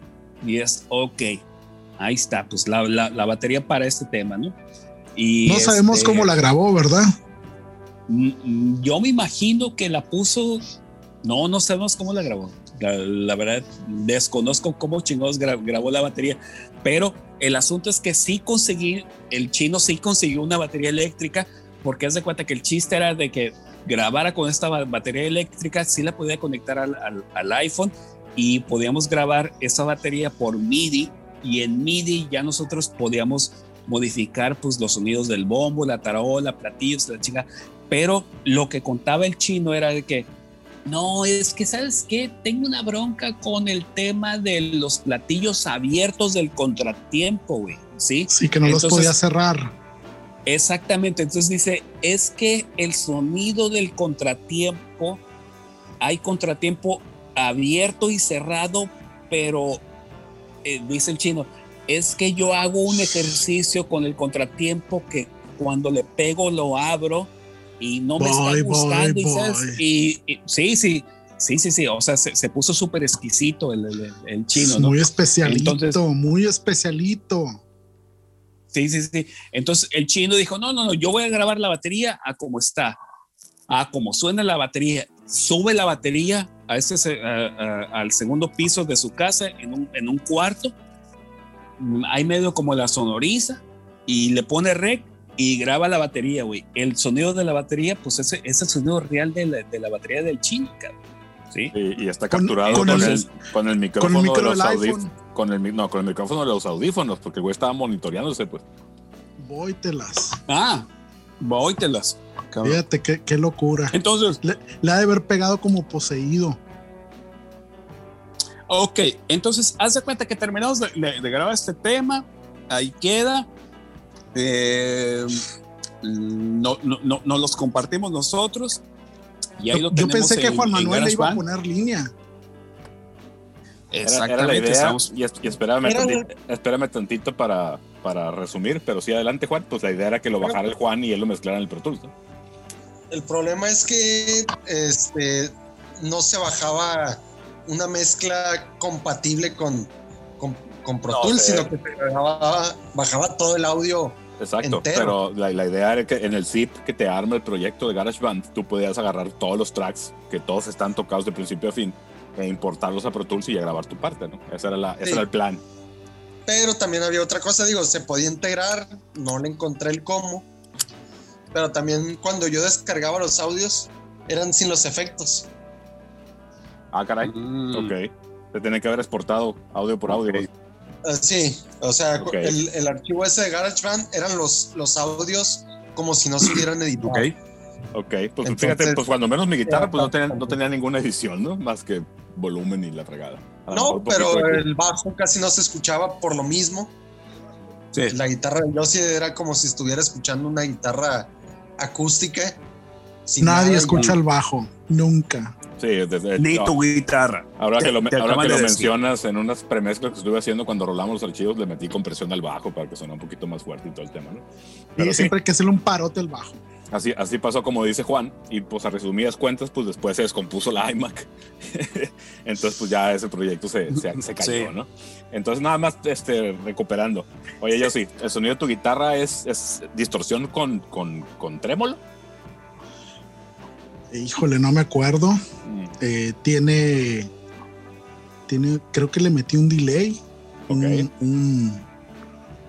Speaker 2: y es ok. Ahí está, pues la, la- la batería para este tema, ¿no? Y
Speaker 3: No sabemos
Speaker 2: este,
Speaker 3: cómo la grabó, ¿verdad?
Speaker 2: Mm, mm, Yo me imagino que la puso. No, no sabemos cómo la grabó. La, la verdad, desconozco cómo chingados gra- grabó la batería. Pero el asunto es que sí conseguí, el chino sí consiguió una batería eléctrica, porque haz de cuenta que el chiste era de que grabara con esta ba- batería eléctrica, sí la podía conectar al, al- al iPhone y podíamos grabar esa batería por MIDI. Y en MIDI ya nosotros podíamos modificar pues los sonidos del bombo, la tarola, platillos, la chinga. Pero lo que contaba el chino era de que, no, es que, ¿sabes qué? Tengo una bronca con el tema de los platillos abiertos del contratiempo, güey. ¿Sí?
Speaker 3: Sí, que no los podía cerrar.
Speaker 2: Exactamente. Entonces dice, es que el sonido del contratiempo, hay contratiempo abierto y cerrado, pero, eh, dice el chino, es que yo hago un ejercicio con el contratiempo que cuando le pego lo abro y no me está gustando. y, sí, sí, sí, sí, sí. O sea, se, puso súper exquisito el, el, chino.
Speaker 3: Muy especialito, muy especialito.
Speaker 2: Sí, sí, sí. Entonces el chino dijo, no, no, no, yo voy a grabar la batería a como está, a como suena la batería. Sube la batería a ese, al segundo piso de su casa en un, en un cuarto. Hay medio como la sonoriza y le pone rec y graba la batería, güey. El sonido de la batería, pues ese es el sonido real de la, de la batería del chino, cabrón. ¿Sí?
Speaker 1: Y, está capturado con, el, con, el, micrófono de los audífonos. Con el, no, con el micrófono de los audífonos, porque el güey estaba monitoreándose, pues.
Speaker 3: Vóytelas.
Speaker 2: Ah, vóytelas.
Speaker 3: Fíjate, qué, qué, locura.
Speaker 2: Entonces.
Speaker 3: Le, ha de haber pegado como poseído.
Speaker 2: Ok, entonces, haz de cuenta que terminamos de, grabar este tema. Ahí queda. Eh, no, no, no, los compartimos nosotros. Y ahí
Speaker 3: yo,
Speaker 2: lo yo
Speaker 3: pensé que Juan Manuel le iba a poner línea.
Speaker 1: Exactamente. y, espérame, tantito, para, para resumir, pero sí, adelante, Juan. Pues la idea era que lo bajara el Juan y él lo mezclara en el Pro Tools.
Speaker 4: El problema es que este, no se bajaba una mezcla compatible con, con, Pro Tools, sino que bajaba, todo el audio.
Speaker 1: Exacto, pero la, la, idea era que en el zip que te arma el proyecto de GarageBand, tú podías agarrar todos los tracks que todos están tocados de principio a fin e importarlos a Pro Tools y a grabar tu parte, ¿no? Ese era, la, ese era el plan.
Speaker 4: Pero también había otra cosa, digo, se podía integrar, no le encontré el cómo, pero también cuando yo descargaba los audios eran sin los efectos.
Speaker 1: Ah, caray. Mm. Ok. Se tiene que haber exportado audio por audio.
Speaker 4: Ah, sí, o sea, el, el, archivo ese de GarageBand eran los, los audios como si no se hubieran editado.
Speaker 1: Ok. Ok, pues fíjate, pues cuando menos mi guitarra pues no tenía, no tenía ninguna edición, ¿no? Más que volumen y la fregada.
Speaker 4: No, pero el bajo casi no se escuchaba por lo mismo. Sí. La guitarra de Yossi era como si estuviera escuchando una guitarra acústica.
Speaker 3: Nadie escucha el bajo, nunca.
Speaker 1: Sí, desde,
Speaker 2: Ni tu guitarra.
Speaker 1: Ahora que lo, mencionas, en unas premezclas que estuve haciendo cuando rolamos los archivos, le metí compresión al bajo para que sonara un poquito más fuerte y todo el tema, ¿no?
Speaker 3: Pero siempre hay que hacerle un parote al bajo.
Speaker 1: Así, así pasó como dice Juan, y pues a resumidas cuentas, pues después se descompuso la iMac. Entonces, pues ya ese proyecto se, se, cayó, ¿no? Entonces, nada más este, recuperando. Oye, yo sí, ¿el sonido de tu guitarra es, es distorsión con, con, con trémolo?
Speaker 3: Híjole, no me acuerdo. Mm. Eh, tiene, tiene, creo que le metí un delay. Un,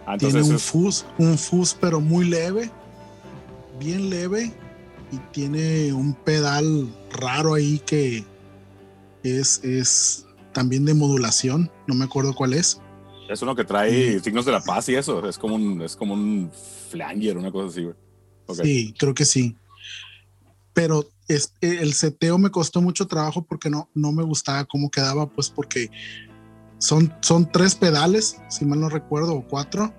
Speaker 3: ah, tiene un fuzz, un fuzz, pero muy leve bien leve y tiene un pedal raro ahí que es, es también de modulación, no me acuerdo cuál es.
Speaker 1: Es uno que trae signos de la paz y eso, es como un, es como un flanger, una cosa así.
Speaker 3: Sí, creo que sí. Pero es, el seteo me costó mucho trabajo porque no, no me gustaba cómo quedaba, pues porque son, son tres pedales, si mal no recuerdo, o cuatro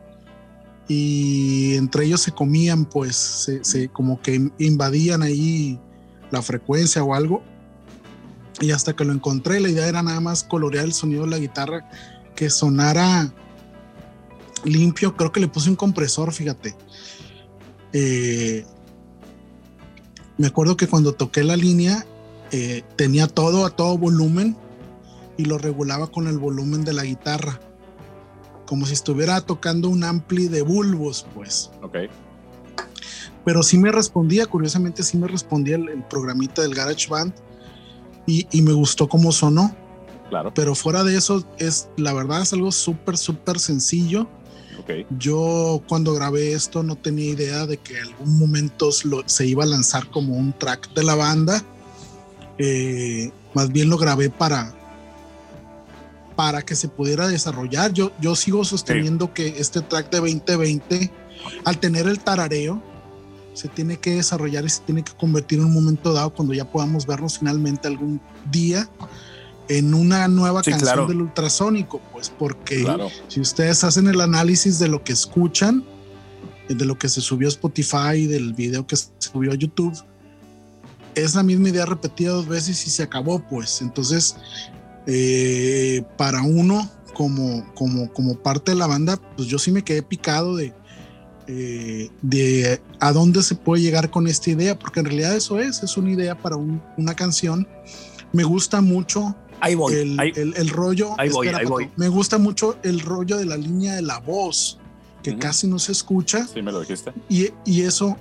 Speaker 3: y entre ellos se comían, pues, se, como que invadían ahí la frecuencia o algo. Y hasta que lo encontré, la idea era nada más colorear el sonido de la guitarra, que sonara limpio. Creo que le puse un compresor, fíjate. Eh, me acuerdo que cuando toqué la línea, eh, tenía todo a todo volumen y lo regulaba con el volumen de la guitarra como si estuviera tocando un ampli de bulbos, pues.
Speaker 1: Ok.
Speaker 3: Pero sí me respondía, curiosamente sí me respondía el, programita del GarageBand y, y me gustó cómo sonó.
Speaker 1: Claro.
Speaker 3: Pero fuera de eso, es la verdad es algo súper, súper sencillo.
Speaker 1: Okay.
Speaker 3: Yo cuando grabé esto no tenía idea de que en algún momento se iba a lanzar como un track de la banda. Eh, más bien lo grabé para, para que se pudiera desarrollar. Yo, yo sigo sosteniendo que este track de 2020, al tener el tarareo, se tiene que desarrollar y se tiene que convertir en un momento dado cuando ya podamos vernos finalmente algún día en una nueva canción del ultrasónico, pues porque si ustedes hacen el análisis de lo que escuchan, de lo que se subió a Spotify, del video que se subió a YouTube, es la misma idea repetida dos veces y se acabó, pues. Entonces, eh, para uno como, como, como parte de la banda, pues yo sí me quedé picado de, eh, de a dónde se puede llegar con esta idea, porque en realidad eso es, es una idea para una canción. Me gusta mucho
Speaker 2: ahí voy,
Speaker 3: el, el, rollo.
Speaker 2: Ahí voy, ahí voy.
Speaker 3: Me gusta mucho el rollo de la línea de la voz, que casi no se escucha.
Speaker 1: Sí, me lo dijiste.
Speaker 3: Y, y, eso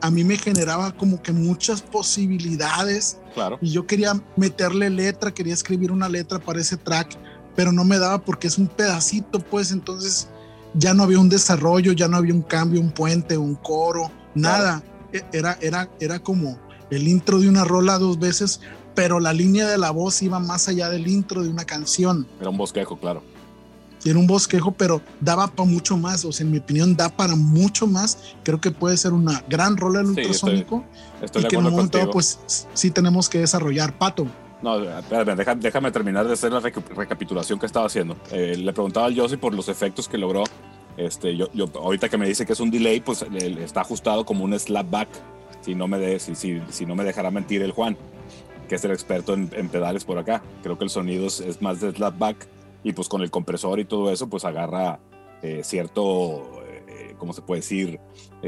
Speaker 3: a mí me generaba como que muchas posibilidades.
Speaker 1: Claro.
Speaker 3: Y yo quería meterle letra, quería escribir una letra para ese track, pero no me daba porque es un pedacito, pues entonces ya no había un desarrollo, ya no había un cambio, un puente, un coro, nada. E, era, era, era como el intro de una rola dos veces, pero la línea de la voz iba más allá del intro de una canción.
Speaker 1: Era un bosquejo, claro.
Speaker 3: Era un bosquejo, pero daba para mucho más. O sea, en mi opinión, da para mucho más. Creo que puede ser una gran rola el ultrasónico.
Speaker 1: estoy,
Speaker 3: y que en un momento, pues, sí tenemos que desarrollar. Pato.
Speaker 1: No, espérame, déjame terminar de hacer la recapitulación que estaba haciendo. Eh, le preguntaba al Josie por los efectos que logró. Este, yo, yo, ahorita que me dice que es un delay, pues está ajustado como un slapback. Si no me, de, si, si, si, no me dejará mentir el Juan, que es el experto en, pedales por acá. Creo que el sonido es, más de slapback y pues con el compresor y todo eso, pues agarra eh, cierto, eh, ¿cómo se puede decir?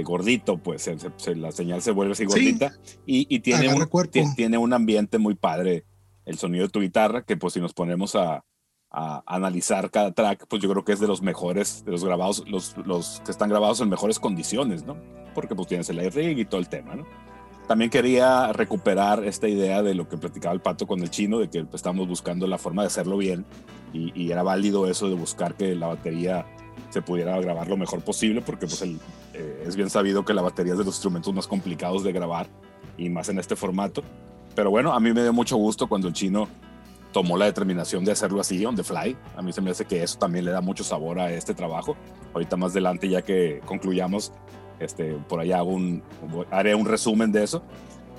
Speaker 1: gordito, pues la señal se vuelve así gordita y, y, tiene, un, tiene un ambiente muy padre el sonido de tu guitarra, que pues si nos ponemos a, analizar cada track, pues yo creo que es de los mejores, de los grabados, los, los que están grabados en mejores condiciones, ¿no? Porque pues tienes el air rig y todo el tema, ¿no? También quería recuperar esta idea de lo que platicaba el pato con el chino, de que pues, estamos buscando la forma de hacerlo bien y, era válido eso de buscar que la batería se pudiera grabar lo mejor posible, porque pues el, eh, es bien sabido que la batería es de los instrumentos más complicados de grabar y más en este formato. Pero bueno, a mí me dio mucho gusto cuando el chino tomó la determinación de hacerlo así, on the fly. A mí se me hace que eso también le da mucho sabor a este trabajo. Ahorita más adelante, ya que concluyamos, este, por allá un, haré un resumen de eso.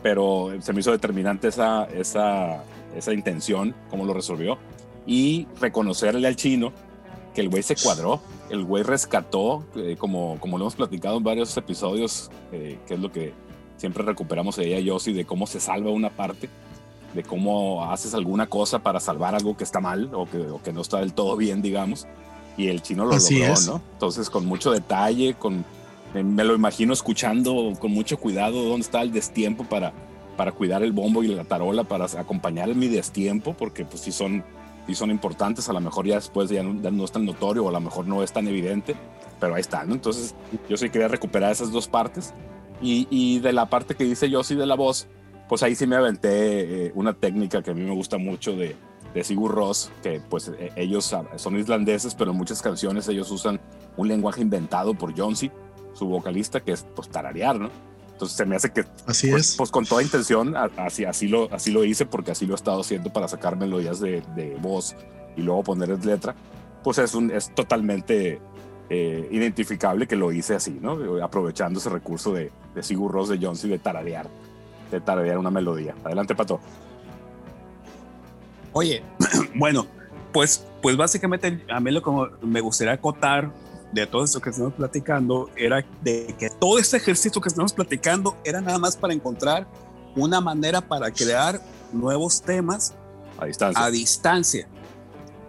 Speaker 1: Pero se me hizo determinante esa, esa, esa intención, cómo lo resolvió. Y reconocerle al chino que el güey se cuadró, el güey rescató, eh, como, como lo hemos platicado en varios episodios, eh, que es lo que siempre recuperamos ella y yo, de cómo se salva una parte, de cómo haces alguna cosa para salvar algo que está mal o que, o que no está del todo bien, digamos. Y el chino lo logró, ¿no? Entonces, con mucho detalle, con, me lo imagino escuchando con mucho cuidado dónde está el destiempo para, para cuidar el bombo y la tarola, para acompañar mi destiempo, porque pues sí son, sí son importantes, a lo mejor ya después ya no, es tan notorio o a lo mejor no es tan evidente, pero ahí está, ¿no? Entonces yo sí quería recuperar esas dos partes. Y, de la parte que dice yo sí de la voz, pues ahí sí me aventé eh, una técnica que a mí me gusta mucho de, de Sigur Ross, que pues e, ellos son islandeses, pero en muchas canciones ellos usan un lenguaje inventado por Jonsi, su vocalista, que es pues tararear, ¿no? Entonces se me hace que,
Speaker 3: así
Speaker 1: pues,
Speaker 3: es.
Speaker 1: pues con toda intención, así, así, lo, así lo hice porque así lo he estado haciendo para sacar melodías de, de voz y luego ponerles letra, pues es, un, es totalmente eh, identificable que lo hice así, ¿no? Aprovechando ese recurso de, de Sigur Ross de Jones y de tararear, de tararear una melodía. Adelante, Pato.
Speaker 2: Oye, bueno, pues, pues básicamente a mí lo que me gustaría acotar de todo esto que estamos platicando era de que todo este ejercicio que estamos platicando era nada más para encontrar una manera para crear nuevos temas
Speaker 1: a distancia.
Speaker 2: A distancia.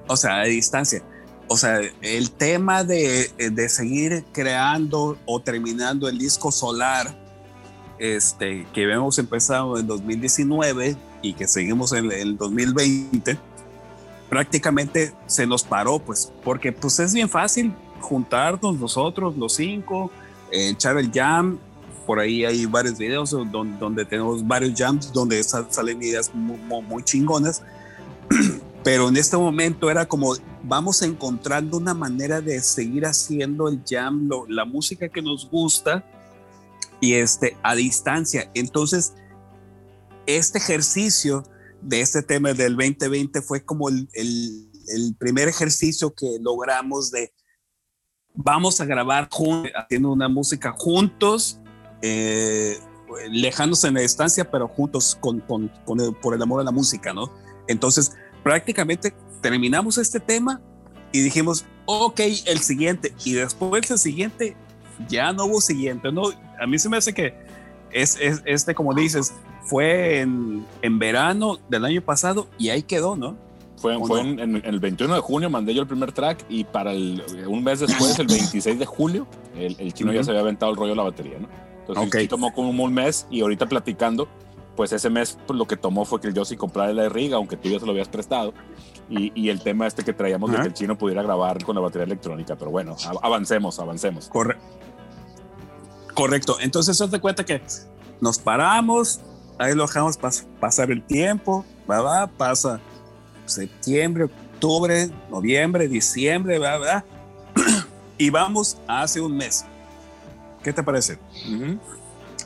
Speaker 2: O sea, a distancia o sea, el tema de, de, seguir creando o terminando el disco solar, este, que hemos empezado en 2019 y que seguimos en el 2020, prácticamente se nos paró, pues, porque pues es bien fácil juntarnos nosotros, los cinco, echar el jam. Por ahí hay varios videos donde, donde tenemos varios jams donde salen ideas muy, muy chingonas. Pero en este momento era como vamos encontrando una manera de seguir haciendo el jam, la música que nos gusta y este a distancia. Entonces, este ejercicio de este tema del 2020 fue como el, el, primer ejercicio que logramos de vamos a grabar haciendo una música juntos, eh, lejanos en la distancia, pero juntos con, con por el amor a la música, ¿no? Entonces, prácticamente terminamos este tema y dijimos, ok, el siguiente. Y después del siguiente, ya no hubo siguiente, ¿no? A mí se me hace que es, este, como dices, fue en, en, verano del año pasado y ahí quedó, ¿no?
Speaker 1: Fue, fue en, el 21 de junio mandé yo el primer track y para el, un mes después, el 26 de julio, el, chino ya se había aventado el rollo de la batería, ¿no? Entonces tomó como un mes y ahorita platicando, pues ese mes pues, lo que tomó fue que el Josie comprara la riga, aunque tú ya se lo habías prestado. Y, y el tema este que traíamos de que el chino pudiera grabar con la batería electrónica. Pero bueno, avancemos, avancemos.
Speaker 2: Correcto. Correcto. Entonces, se de cuenta que nos paramos, ahí lo dejamos pasar el tiempo, va, va, pasa septiembre, octubre, noviembre, diciembre, va. y vamos hace un mes. ¿Qué te parece?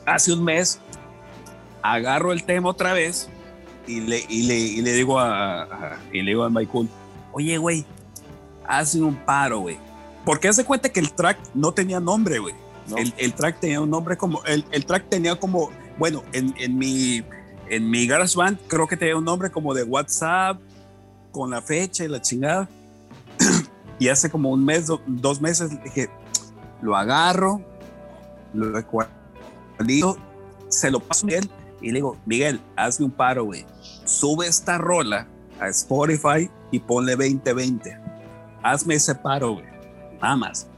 Speaker 2: Hace un mes agarro el tema otra vez y le, y le, y le digo a, y le digo a Michael, oye, güey, hace un paro, güey. Porque hace cuenta que el track no tenía nombre, güey. El, el, track tenía un nombre como, el, el track tenía como, bueno, en, en mi, en mi GarageBand creo que tenía un nombre como de WhatsApp, con la fecha y la chingada. y hace como un mes, dos meses, dije, lo agarro, lo recuerdo, se lo paso a Miguel y le digo, Miguel, hazme un paro, güey. Sube esta rola a Spotify y ponle 2020. Hazme ese paro, güey. Nada más.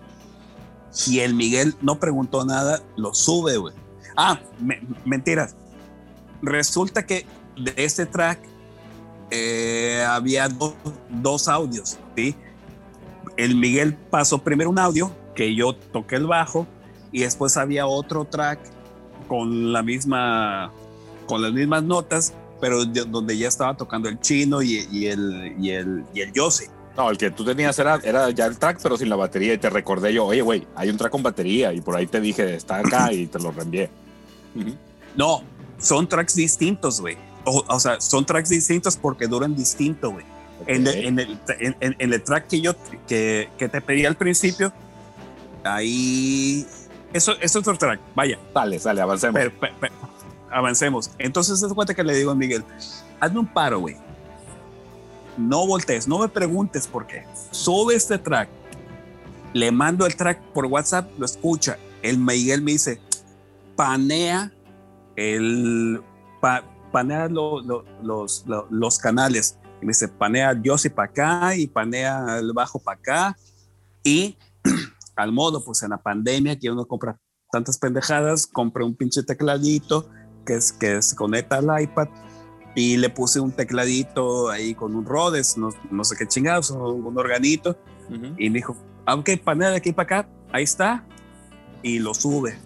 Speaker 2: Y el Miguel no preguntó nada, lo sube, güey. Ah, mentiras. Resulta que de este track eh, había dos audios, ¿sí? El Miguel pasó primero un audio que yo toqué el bajo y después había otro track con la misma, con las mismas notas, pero donde ya estaba tocando el chino y, el, y el, y el Yossi.
Speaker 1: No, el que tú tenías era, era ya el track, pero sin la batería. Y te recordé yo, oye, güey, hay un track con batería. Y por ahí te dije, está acá y te lo reenvié.
Speaker 2: No, son tracks distintos, güey. O, sea, son tracks distintos porque duran distinto, güey. En, el, en, el, track que yo que, que te pedí al principio, ahí eso, eso es otro track. Vaya.
Speaker 1: Sale, sale, avancemos.
Speaker 2: avancemos. Entonces, se cuenta que le digo a Miguel, hazme un paro, güey. No voltees, no me preguntes por qué. Sube este track. Le mando el track por WhatsApp, lo escucha. El Miguel me dice, panea el panea los, los canales. Y me dice, panea Yossi para acá y panea el bajo para acá. Y al modo, pues en la pandemia que uno compra tantas pendejadas, compré un pinche tecladito que, es, que se conecta al iPad y le puse un tecladito ahí con un Rhodes, no, no sé qué chingados, un, organito. Y me dijo, aunque ah, panea de aquí para acá, ahí está. Y lo sube.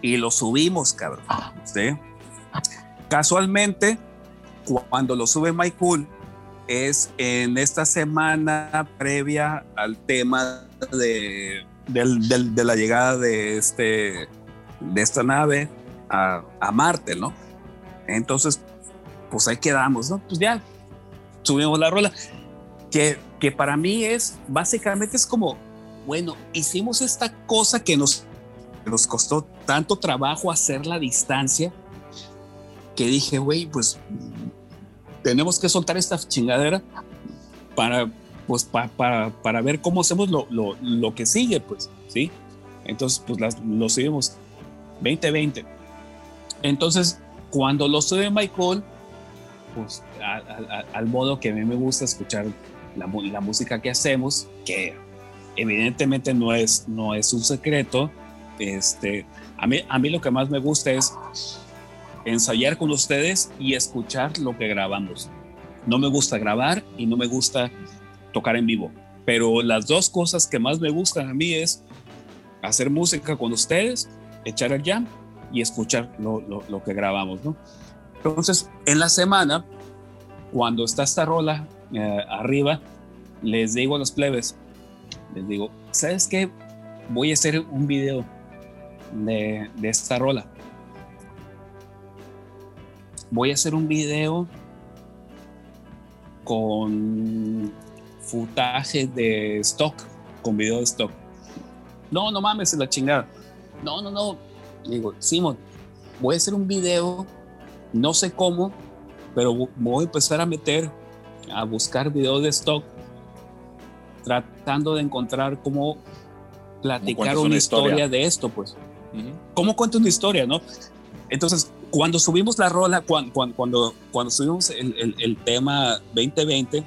Speaker 2: Y lo subimos, cabrón. ¿sí? Casualmente, cuando lo sube Cool es en esta semana previa al tema de la llegada de, este, de esta nave a, Marte, ¿no? Entonces, pues ahí quedamos, ¿no? Pues ya subimos la rola, que, que para mí es, básicamente es como, bueno, hicimos esta cosa que nos, nos costó tanto trabajo hacer la distancia, que dije, güey, pues tenemos que soltar esta chingadera para pues para, para ver cómo hacemos lo, lo, lo, que sigue, pues, ¿sí? Entonces, pues lo seguimos 2020. Entonces, cuando lo sube Michael, pues al modo que a mí me gusta escuchar la, la, música que hacemos, que evidentemente no es, no es un secreto, este, a, mí, a mí lo que más me gusta es ensayar con ustedes y escuchar lo que grabamos. No me gusta grabar y no me gusta tocar en vivo. Pero las dos cosas que más me gustan a mí es hacer música con ustedes, echar el jam y escuchar lo, lo, que grabamos, ¿no? Entonces, en la semana, cuando está esta rola eh, arriba, les digo a los plebes, les digo, ¿sabes qué? Voy a hacer un video de, de esta rola. Voy a hacer un video con futaje de stock, con video de stock. No, no mames, es la chingada. No, no, no. digo, Simon, voy a hacer un video, no sé cómo, pero voy a empezar a meter, a buscar videos de stock, tratando de encontrar cómo platicar una, historia? de esto, pues. ¿Cómo cuento una historia, no? Entonces, cuando subimos la rola, cuando, cuando, cuando, subimos el, el, el tema 2020,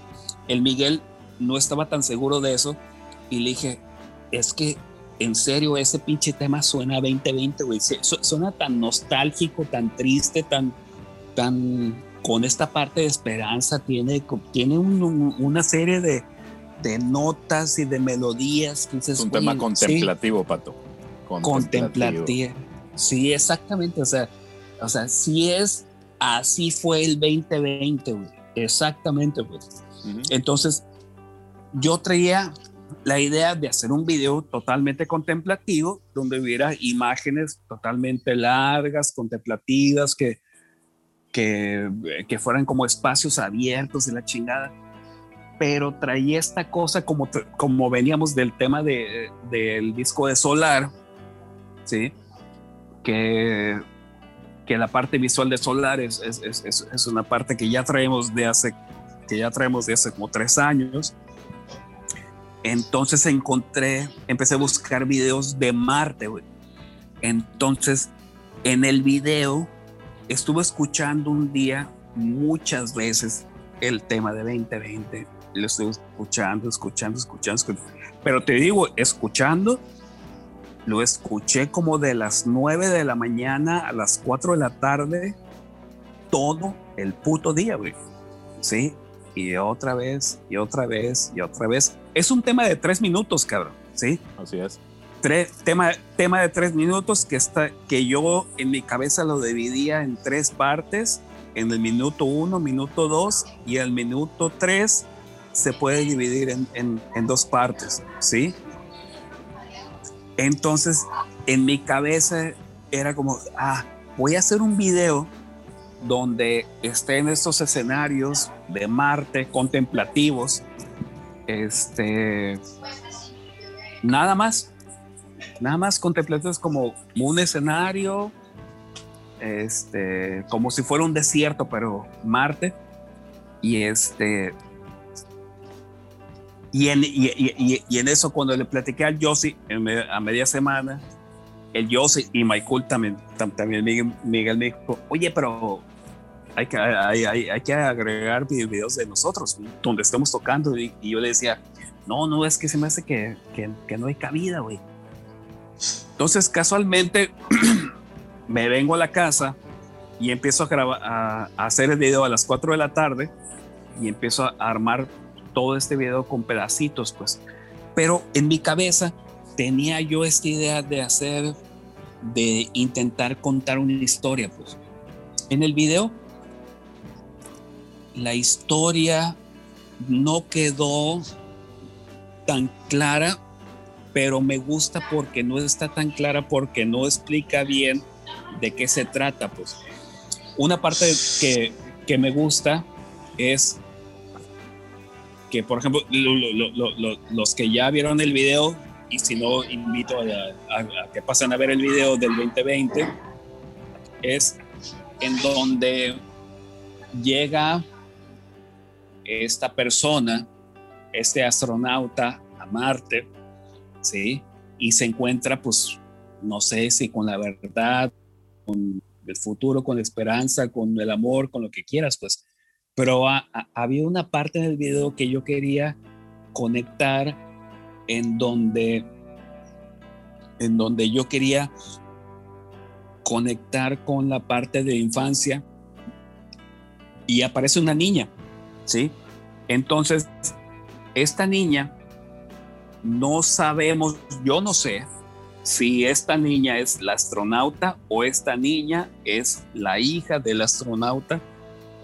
Speaker 2: el Miguel no estaba tan seguro de eso y le dije, es que en serio ese pinche tema suena a 2020, güey, suena tan nostálgico, tan triste, tan, tan con esta parte de esperanza, tiene, tiene una serie de, de, notas y de melodías.
Speaker 1: es un tema contemplativo, Pato.
Speaker 2: Contemplativo. Sí, exactamente. O sea, o sea, si es así fue el 2020, güey. Exactamente, pues. Entonces, yo traía la idea de hacer un video totalmente contemplativo, donde hubiera imágenes totalmente largas, contemplativas, que, que, que fueran como espacios abiertos y la chingada. Pero traía esta cosa como, como veníamos del tema de, del disco de Solar, ¿sí? Que, que la parte visual de Solar es, es, es, es una parte que ya traemos de hace que ya traemos de hace como tres años. Entonces encontré, empecé a buscar videos de Marte. Entonces, en el video estuve escuchando un día muchas veces el tema de 2020. Lo estuve escuchando, escuchando, escuchando, escuchando. Pero te digo, escuchando, lo escuché como de las 9 de la mañana a las 4 de la tarde, todo el puto día, güey. ¿Sí? y otra vez, y otra vez, y otra vez. Es un tema de tres minutos, cabrón, ¿sí?
Speaker 1: Así es.
Speaker 2: Tres, tema, tema de tres minutos que, está, que yo en mi cabeza lo dividía en tres partes. En el minuto uno, minuto dos y el minuto tres se puede dividir en, en, en dos partes, ¿sí? Entonces, en mi cabeza era como, ah, voy a hacer un video donde estén estos escenarios de Marte contemplativos. Este, nada más, nada más contemplativos como un escenario, este, como si fuera un desierto, pero Marte. Y este, y en, y, en eso, cuando le platiqué al Yossi a media semana, el Yossi y Michael también, también Miguel, Miguel me dijo, oye, pero hay que, hay, hay, que agregar videos de nosotros, donde estemos tocando. Y, yo le decía, no, no, es que se me hace que, que, que no hay cabida, güey. Entonces, casualmente, me vengo a la casa y empiezo a, grabar, a, hacer el video a las 4 de la tarde y empiezo a armar todo este video con pedacitos, pues. Pero en mi cabeza tenía yo esta idea de hacer, de intentar contar una historia, pues. En el video la historia no quedó tan clara, pero me gusta porque no está tan clara, porque no explica bien de qué se trata. Pues una parte que, que me gusta es que, por ejemplo, los que ya vieron el video, y si no, invito a, a que pasen a ver el video del 2020, es en donde llega esta persona, este astronauta a Marte, ¿sí? Y se encuentra, pues, no sé si con la verdad, con el futuro, con la esperanza, con el amor, con lo que quieras, pues. Pero había una parte del video que yo quería conectar en donde, en donde yo quería conectar con la parte de infancia y aparece una niña ¿sí? Entonces, esta niña, no sabemos, yo no sé si esta niña es la astronauta o esta niña es la hija del astronauta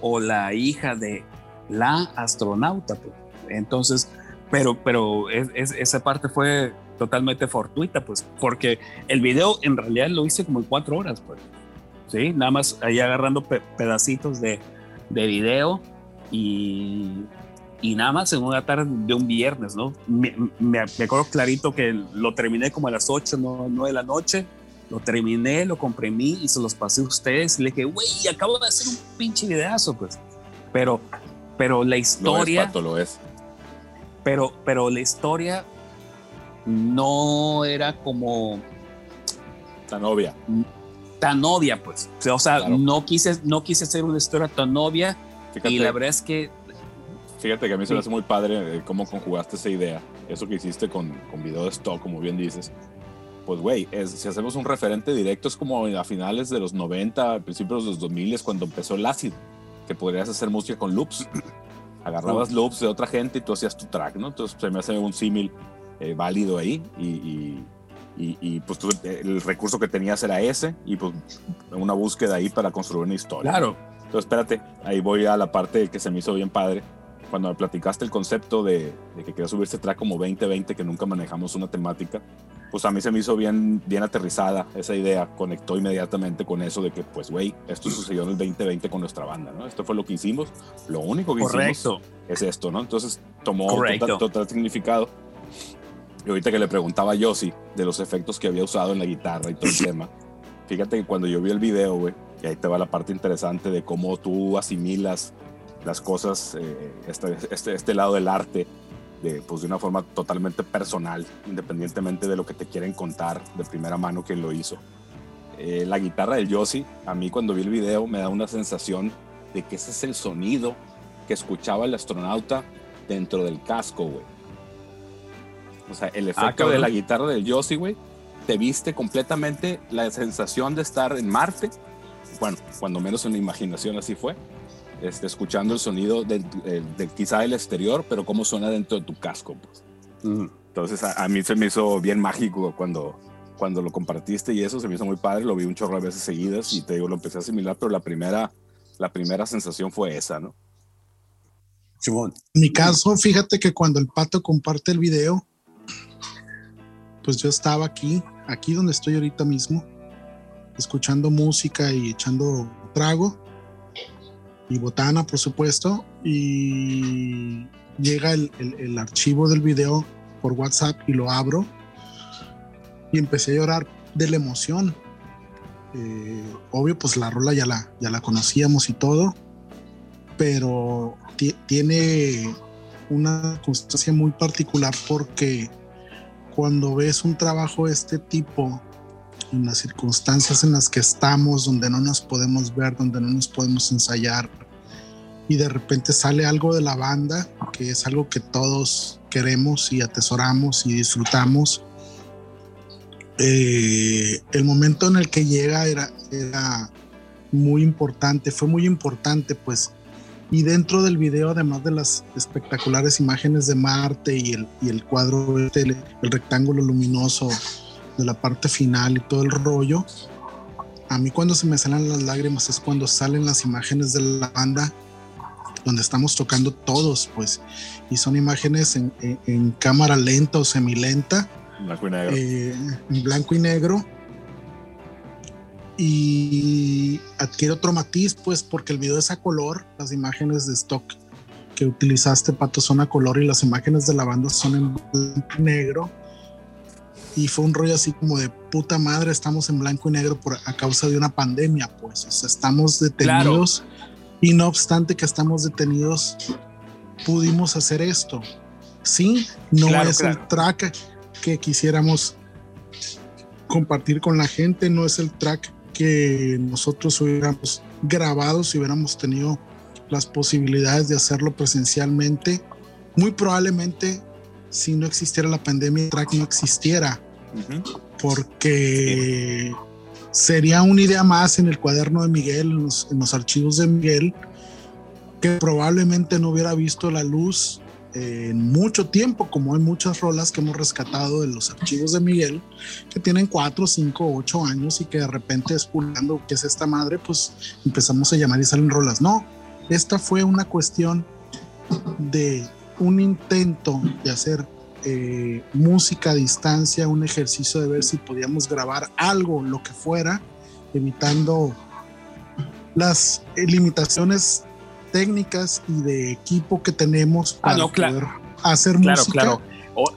Speaker 2: o la hija de la astronauta. Pues. Entonces, pero, pero esa parte fue totalmente fortuita, pues, porque el video en realidad lo hice como en cuatro horas, pues, sí, nada más ahí agarrando pedacitos de, de video y, y nada más en una tarde de un viernes, ¿no? Me, me, acuerdo clarito que lo terminé como a las 8, 9 de la noche. Lo terminé, lo comprimí y se los pasé a ustedes. Y le dije, güey, acabo de hacer un pinche videazo, pues. Pero, pero la historia.
Speaker 1: Lo es, lo es.
Speaker 2: Pero, pero la historia no era como.
Speaker 1: Tan obvia.
Speaker 2: Tan obvia, pues. O sea, no, quise, no quise hacer una historia tan obvia y la verdad es que
Speaker 1: Fíjate que a mí se me hace muy padre eh, cómo conjugaste esa idea. Eso que hiciste con, con video de stock, como bien dices. Pues, güey, si hacemos un referente directo, es como a finales de los 90, principios de los 2000, es cuando empezó el que podrías hacer música con loops. Agarrabas loops de otra gente y tú hacías tu track, ¿no? Entonces se me hace un símil eh, válido ahí y, y, y, pues tú, el recurso que tenías era ese y pues una búsqueda ahí para construir una historia.
Speaker 2: Claro.
Speaker 1: Entonces espérate, ahí voy a la parte que se me hizo bien padre. Cuando me platicaste el concepto de, de que quería subir este track como 2020, que nunca manejamos una temática, pues a mí se me hizo bien, bien aterrizada esa idea, conectó inmediatamente con eso de que, pues, güey, esto sucedió en el 2020 con nuestra banda, ¿no? Esto fue lo que hicimos, lo único que hicimos es esto, ¿no? Entonces tomó total, total, significado. Y ahorita que le preguntaba a Yossi de los efectos que había usado en la guitarra y todo el tema, fíjate que cuando yo vi el video, güey, y ahí te va la parte interesante de cómo tú asimilas las cosas, eh, este, este, este lado del arte, de, pues, de una forma totalmente personal, independientemente de lo que te quieren contar de primera mano quien lo hizo. Eh, la guitarra del Yossi, a mí cuando vi el video me da una sensación de que ese es el sonido que escuchaba el astronauta dentro del casco, güey. O sea, el ah, efecto de la guitarra del Yossi, güey, te viste completamente la sensación de estar en Marte. Bueno, cuando menos en la imaginación así fue este, escuchando el sonido del, quizá del exterior, pero cómo suena dentro de tu casco. Pues. Entonces a, mí se me hizo bien mágico cuando, cuando lo compartiste y eso se me hizo muy padre, lo vi un chorro de veces seguidas y te digo, lo empecé a asimilar, pero la primera, la primera sensación fue esa, ¿no?
Speaker 3: En mi caso, fíjate que cuando el pato comparte el video, pues yo estaba aquí, aquí donde estoy ahorita mismo, escuchando música y echando trago y botana, por supuesto, y llega el, el, archivo del video por WhatsApp y lo abro y empecé a llorar de la emoción. Eh, obvio, pues la rola ya la, ya la conocíamos y todo, pero tiene una constancia muy particular porque cuando ves un trabajo de este tipo en las circunstancias en las que estamos, donde no nos podemos ver, donde no nos podemos ensayar, y de repente sale algo de la banda, que es algo que todos queremos y atesoramos y disfrutamos. Eh, el momento en el que llega era, era muy importante, fue muy importante, pues. Y dentro del video, además de las espectaculares imágenes de Marte y el, y el cuadro, este, el, el rectángulo luminoso de la parte final y todo el rollo. A mí cuando se me salen las lágrimas es cuando salen las imágenes de la banda donde estamos tocando todos, pues, y son imágenes en, cámara lenta o semilenta.
Speaker 1: Blanco y negro.
Speaker 3: Eh, en blanco y negro. Y adquiere otro matiz, pues, porque el video es a color, las imágenes de stock que utilizaste, Pato, son a color y las imágenes de la banda son en blanco y negro y fue un rollo así como de puta madre, estamos en blanco y negro por, a causa de una pandemia, pues, o sea, estamos detenidos y no obstante que estamos detenidos, pudimos hacer esto. Sí, no es el track que quisiéramos compartir con la gente, no es el track que nosotros hubiéramos grabado si hubiéramos tenido las posibilidades de hacerlo presencialmente. Muy probablemente si no existiera la pandemia, el track no existiera porque sería una idea más en el cuaderno de Miguel, en los, archivos de Miguel, que probablemente no hubiera visto la luz en mucho tiempo, como hay muchas rolas que hemos rescatado de los archivos de Miguel, que tienen cuatro, cinco, ocho años y que de repente espulando qué es esta madre, pues empezamos a llamar y salen rolas. No, esta fue una cuestión de un intento de hacer eh, música a distancia, un ejercicio de ver si podíamos grabar algo, lo que fuera, evitando las limitaciones técnicas y de equipo que tenemos
Speaker 2: ah, para poder
Speaker 3: hacer música.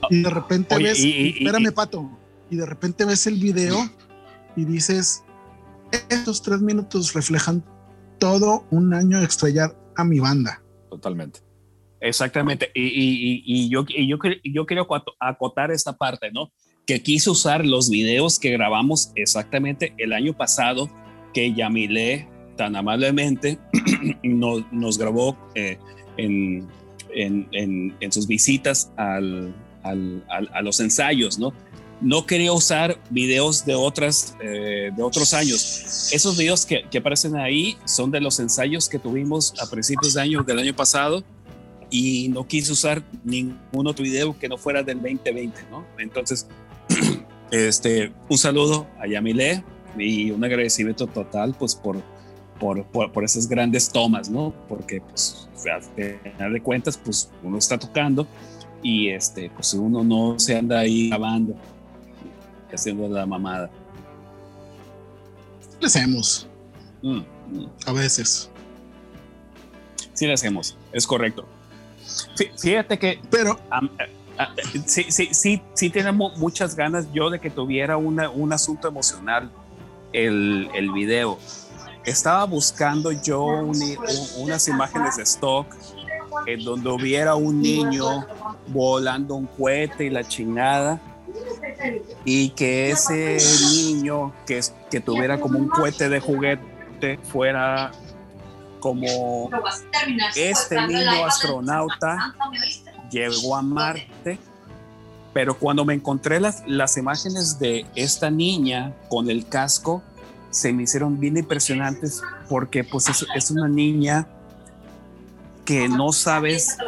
Speaker 3: y de repente ves, espérame, Pato, y de repente ves el video y dices, estos tres minutos reflejan todo un año de estrellar a mi banda.
Speaker 1: Totalmente.
Speaker 2: Exactamente. Y, yo, yo, yo quiero acotar esta parte, ¿no? Que quise usar los videos que grabamos exactamente el año pasado, que Yamile tan amablemente nos, nos grabó eh, en, en, en, sus visitas al, al, a los ensayos, ¿no? No quería usar videos de, otras, eh, de otros años. Esos videos que, que, aparecen ahí son de los ensayos que tuvimos a principios de año, del año pasado y no quise usar ningún otro video que no fuera del 2020, ¿no? Entonces, este, un saludo a Yamile y un agradecimiento total, pues, por, por, por, esas grandes tomas, ¿no? Porque, pues, al final de cuentas, pues, uno está tocando y, este, pues, uno no se anda ahí grabando, haciendo la mamada.
Speaker 3: Le hacemos. Mm, mm. A veces.
Speaker 2: Sí, le hacemos, es correcto. Fíjate que, pero eh, eh, sí, sí, sí, sí tenemos muchas ganas yo de que tuviera una, un asunto emocional el, el video. Estaba buscando yo unas imágenes de stock en donde hubiera un niño volando un cohete y la chingada y que ese niño que, que tuviera como un cohete de juguete fuera como este niño astronauta llegó a Marte, pero cuando me encontré las, las imágenes de esta niña con el casco, se me hicieron bien impresionantes porque pues es, es una niña que no sabes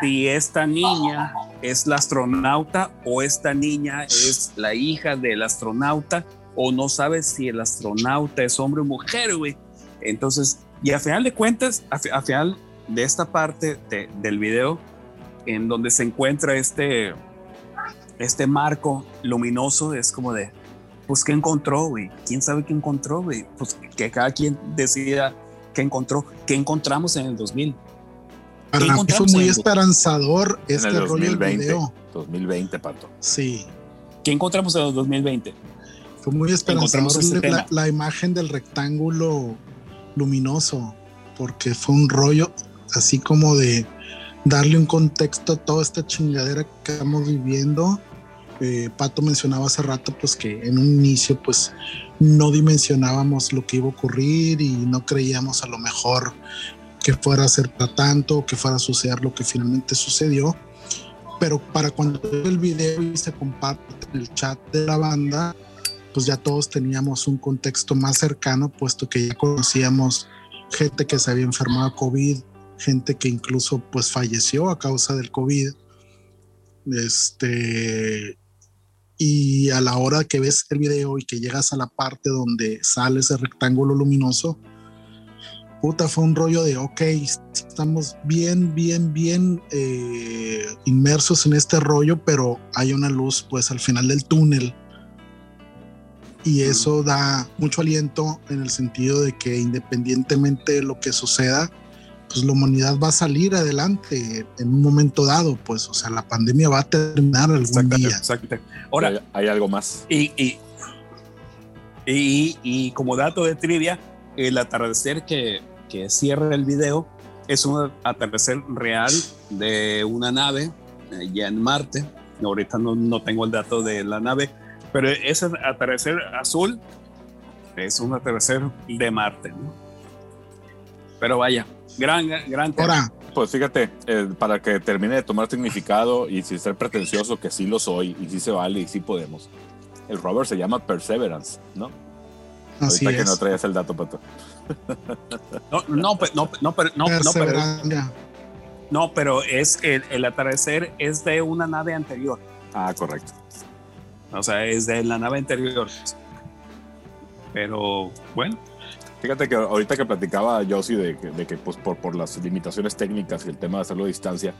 Speaker 2: si esta niña es la astronauta o esta niña es la hija del astronauta o no sabes si el astronauta es hombre o mujer, güey. Entonces, y a final de cuentas, a, final de esta parte del video, en donde se encuentra este, este marco luminoso, es como de, pues, ¿qué encontró, güey? ¿Quién sabe qué encontró, güey? Pues que cada quien decida qué encontró, qué encontramos en el 2000.
Speaker 3: Para mí fue muy esperanzador este rollo 2020, video.
Speaker 1: 2020, Pato.
Speaker 3: Sí.
Speaker 2: ¿Qué encontramos en el 2020?
Speaker 3: Fue muy esperanzador este la, la, imagen del rectángulo luminoso, porque fue un rollo así como de darle un contexto a toda esta chingadera que estamos viviendo. Eh, Pato mencionaba hace rato pues que en un inicio pues no dimensionábamos lo que iba a ocurrir y no creíamos a lo mejor que fuera a ser para tanto, que fuera a suceder lo que finalmente sucedió. Pero para cuando el video y se comparte en el chat de la banda, pues ya todos teníamos un contexto más cercano, puesto que ya conocíamos gente que se había enfermado de COVID, gente que incluso pues falleció a causa del COVID. Este, y a la hora que ves el video y que llegas a la parte donde sale ese rectángulo luminoso, puta, fue un rollo de, ok, estamos bien, bien, bien eh, inmersos en este rollo, pero hay una luz pues al final del túnel y eso da mucho aliento en el sentido de que independientemente de lo que suceda, pues la humanidad va a salir adelante en un momento dado, pues, o sea, la pandemia va a terminar algún día.
Speaker 1: Exacto. Ahora, hay, algo más.
Speaker 2: Y, y, y, y, como dato de trivia, el atardecer que, que cierra el video es un atardecer real de una nave eh, ya en Marte. Ahorita no, no tengo el dato de la nave, pero ese atardecer azul es un atardecer de Marte. Pero vaya, gran, gran
Speaker 1: tema. Pues fíjate, eh, para que termine de tomar significado y sin ser pretencioso, que sí lo soy y sí se vale y sí podemos. El rover se llama Perseverance, ¿no?
Speaker 3: Así
Speaker 1: Ahorita que no traías el dato, Pato.
Speaker 2: No, no, no, no, pero, no, no, pero, no, pero es el, el atardecer es de una nave anterior.
Speaker 1: Ah, correcto.
Speaker 2: O sea, es de la nave anterior. Pero bueno.
Speaker 1: Fíjate que ahorita que platicaba Josie de, de que pues por, por las limitaciones técnicas y el tema de hacerlo a distancia,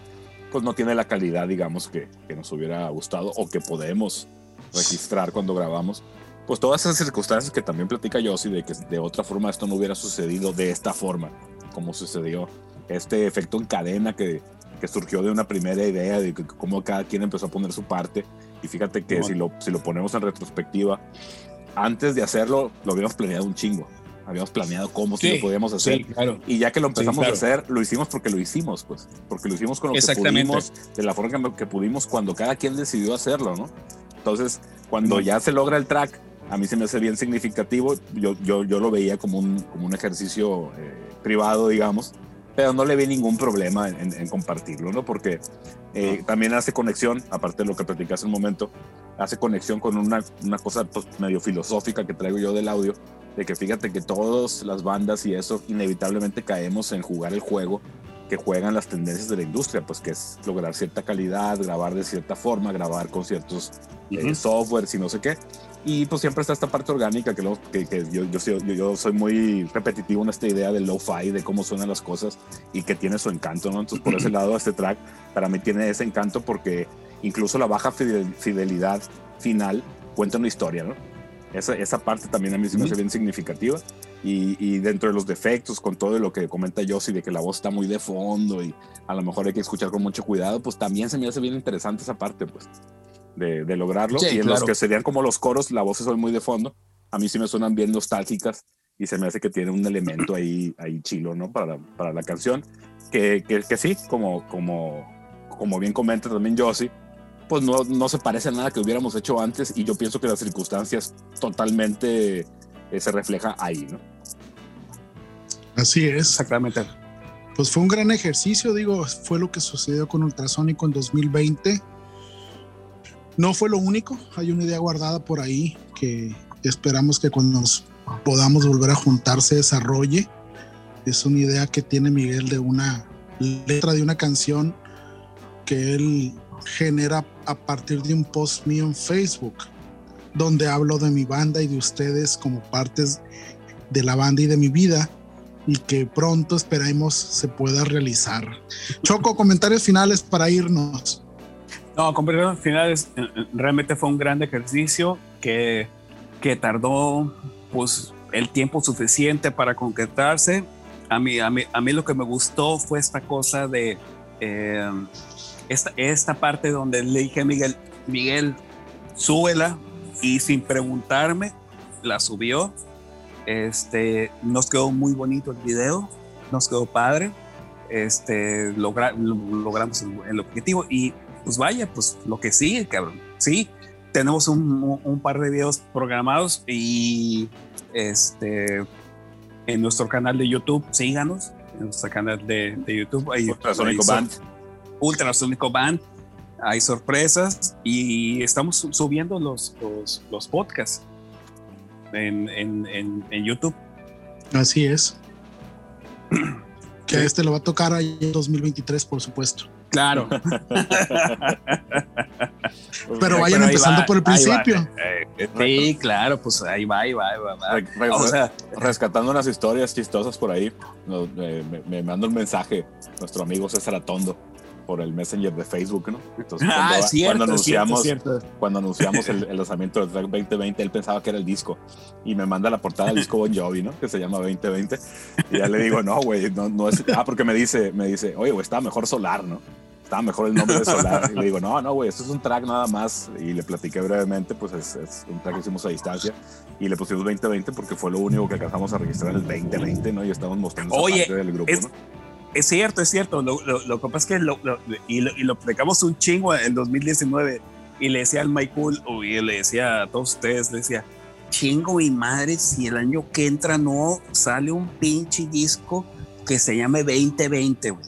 Speaker 1: pues no tiene la calidad, digamos, que, que nos hubiera gustado o que podemos registrar cuando grabamos. Pues todas esas circunstancias que también platica Josie de que de otra forma esto no hubiera sucedido de esta forma, como sucedió. Este efecto en cadena que, que surgió de una primera idea de cómo cada quien empezó a poner su parte y fíjate que si, lo, si lo ponemos en retrospectiva, antes de hacerlo, lo habíamos planeado un chingo. Habíamos planeado cómo sí, lo podíamos hacer. Y ya que lo empezamos a hacer, lo hicimos porque lo hicimos, pues. Porque lo hicimos con lo que pudimos, de la forma que, pudimos cuando cada quien decidió hacerlo, ¿no? Entonces, cuando ya se logra el track, a mí se me hace bien significativo. Yo, yo, yo lo veía como un, como un ejercicio eh, privado, digamos, pero no le vi ningún problema en, compartirlo, ¿no? Porque eh, también hace conexión, aparte de lo que platicé hace un momento, hace conexión con una, una cosa pues, medio filosófica que traigo yo del audio, de que fíjate que todas las bandas y eso inevitablemente caemos en jugar el juego que juegan las tendencias de la industria, pues que es lograr cierta calidad, grabar de cierta forma, grabar con ciertos eh, softwares y no sé qué. Y pues siempre está esta parte orgánica que, lo, que, que yo, yo, yo, yo, soy muy repetitivo en esta idea del lo-fi, de cómo suenan las cosas y que tiene su encanto, ¿no? Entonces por ese lado este track para mí tiene ese encanto porque incluso la baja fidelidad final cuenta una historia, ¿no? Esa, esa parte también a mí sí me hace bien significativa. Y, y, dentro de los defectos, con todo lo que comenta Josie, de que la voz está muy de fondo y a lo mejor hay que escuchar con mucho cuidado, pues también se me hace bien interesante esa parte, pues, de, de lograrlo. y en los que serían como los coros, la voz es muy de fondo. A mí sí me suenan bien nostálgicas y se me hace que tiene un elemento ahí, ahí chilo, ¿no? Para, para la canción. Que, que, que sí, como, como, como bien comenta también Josie, pues no, no se parece a nada que hubiéramos hecho antes y yo pienso que las circunstancias totalmente eh, se refleja ahí, ¿no?
Speaker 3: Así es.
Speaker 2: Exactamente.
Speaker 3: Pues fue un gran ejercicio, digo, fue lo que sucedió con Ultrasónico en 2020. No fue lo único, hay una idea guardada por ahí que esperamos que cuando nos podamos volver a juntar se desarrolle. Es una idea que tiene Miguel de una letra de una canción que él genera a partir de un post mío en Facebook, donde hablo de mi banda y de ustedes como partes de la banda y de mi vida y que pronto esperemos se pueda realizar. Choco, comentarios finales para irnos.
Speaker 2: No, comentarios finales, eh, eh, realmente fue un gran ejercicio que, que tardó pues el tiempo suficiente para concretarse. A mí, a mí, a mí lo que me gustó fue esta cosa de eh, esta, esta parte donde le dije a Miguel, Miguel, súbela y sin preguntarme, la subió. Este, nos quedó muy bonito el video, nos quedó padre. Este, logramos el, objetivo y pues vaya, pues lo que sigue, cabrón. Sí, tenemos un, un, par de videos programados y este, en nuestro canal de YouTube, síganos, en nuestro canal de, de YouTube. Ahí,
Speaker 1: Band.
Speaker 2: Ultrasonico Band. Hay sorpresas y estamos subiendo los, los, podcasts en, en, en, YouTube.
Speaker 3: Así es. que este lo va a tocar ahí en 2023, por supuesto.
Speaker 2: Claro.
Speaker 3: Pero vayan empezando por el principio.
Speaker 2: Eh, sí, claro, pues ahí va, ahí va, ahí va.
Speaker 1: O sea, rescatando unas historias chistosas por ahí, me, me, manda un mensaje nuestro amigo César Atondo por el Messenger de Facebook, ¿no? Entonces,
Speaker 2: ah, cuando, cierto,
Speaker 1: cuando anunciamos, Cuando anunciamos el, lanzamiento del track 2020, él pensaba que era el disco y me manda la portada del disco Bon Jovi, ¿no? Que se llama 2020 y ya le digo, no, güey, no, no es. Ah, porque me dice, me dice, oye, güey, estaba mejor Solar, ¿no? Estaba mejor el nombre de Solar. Y le digo, no, no, güey, esto es un track nada más. Y le platiqué brevemente, pues es, es, un track que hicimos a distancia. Y le pusimos 2020 porque fue lo único que alcanzamos a registrar en el 2020, ¿no? Y estamos mostrando
Speaker 2: Oye,
Speaker 1: parte del grupo, ¿no?
Speaker 2: Es cierto, es cierto. Lo, que pasa es que lo, y, lo, y un chingo en 2019 y le decía al Michael, y le decía a todos ustedes, le decía, chingo y madre, si el año que entra no sale un pinche disco que se llame 2020, güey.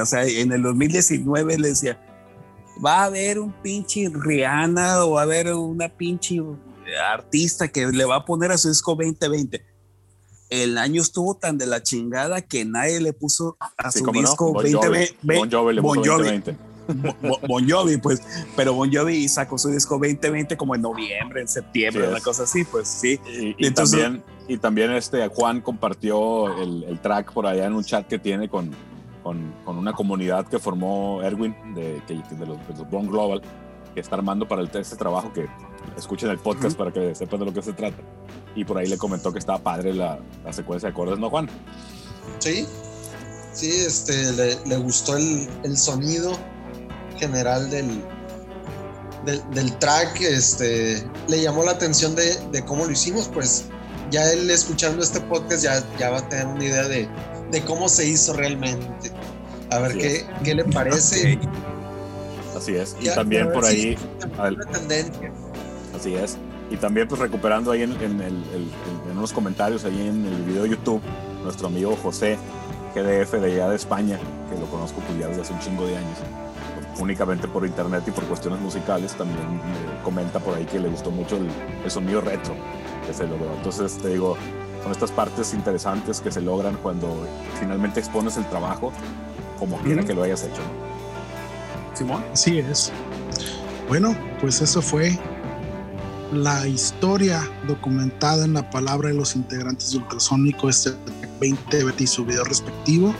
Speaker 2: O sea, en el 2019 le decía, va a haber un pinche Rihanna o va a haber una pinche artista que le va a poner a su disco 2020 el año estuvo tan de la chingada que nadie le puso a su disco 2020.
Speaker 1: Bon Jovi, bon Jovi,
Speaker 2: bon Jovi, pues, pero Bon Jovi sacó su disco 2020 como en noviembre, en septiembre, una cosa así, pues sí.
Speaker 1: Y, también, y también este Juan compartió el, track por allá en un chat que tiene con, con, con una comunidad que formó Erwin de, de, los, de Bon Global, que está armando para el, este trabajo que escuchen el podcast para que sepan de lo que se trata y por ahí le comentó que estaba padre la, la secuencia de acordes, ¿no, Juan?
Speaker 4: Sí, sí, este, le, le gustó el, el, sonido general del, del, del, track, este, le llamó la atención de, de, cómo lo hicimos, pues ya él escuchando este podcast ya, ya va a tener una idea de, de cómo se hizo realmente. A ver qué, qué, le parece.
Speaker 1: Así es. Y también por ahí. Así es. Y también pues recuperando ahí en, en, el, en, unos comentarios ahí en el video de YouTube, nuestro amigo José GDF de allá de España, que lo conozco pues ya desde hace un chingo de años, únicamente por internet y por cuestiones musicales, también me comenta por ahí que le gustó mucho el, sonido retro que se logró. Entonces te digo, son estas partes interesantes que se logran cuando finalmente expones el trabajo como quiera que lo hayas hecho.
Speaker 3: Simón. Así es. Bueno, pues eso fue la historia documentada en la palabra de los integrantes de Ultrasónico este 20 y su video respectivo.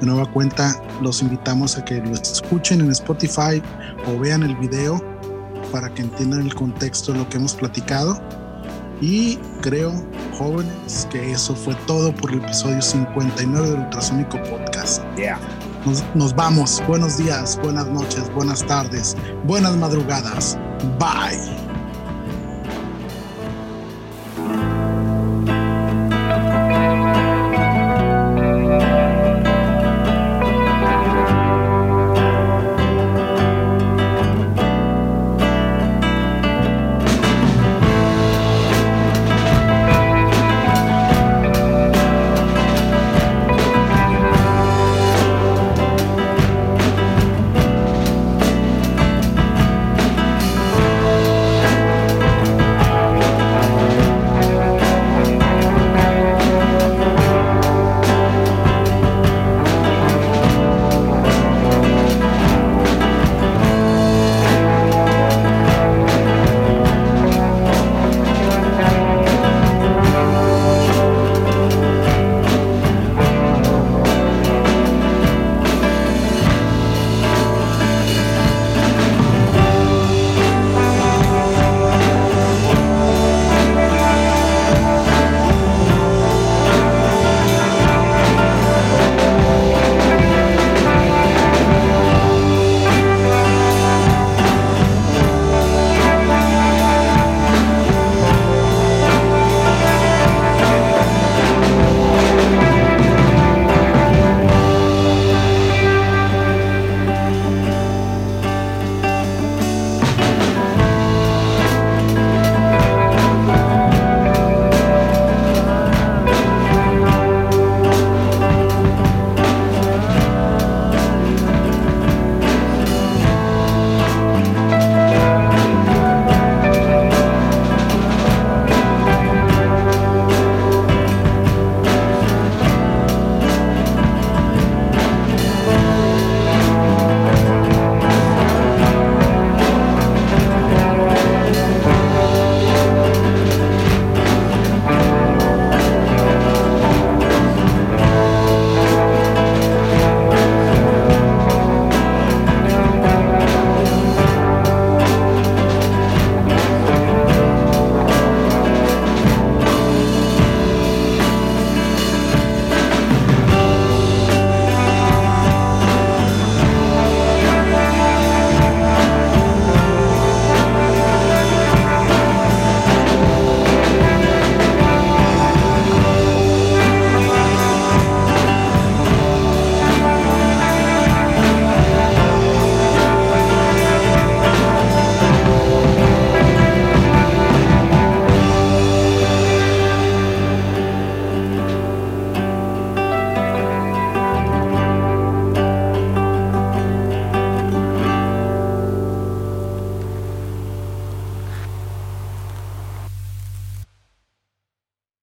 Speaker 3: De nueva cuenta, los invitamos a que lo escuchen en Spotify o vean el video para que entiendan el contexto de lo que hemos platicado. Y creo, jóvenes, que eso fue todo por el episodio 59 del Ultrasónico Podcast.
Speaker 1: Yeah.
Speaker 3: Nos, nos vamos. Buenos días, buenas noches, buenas tardes, buenas madrugadas. Bye.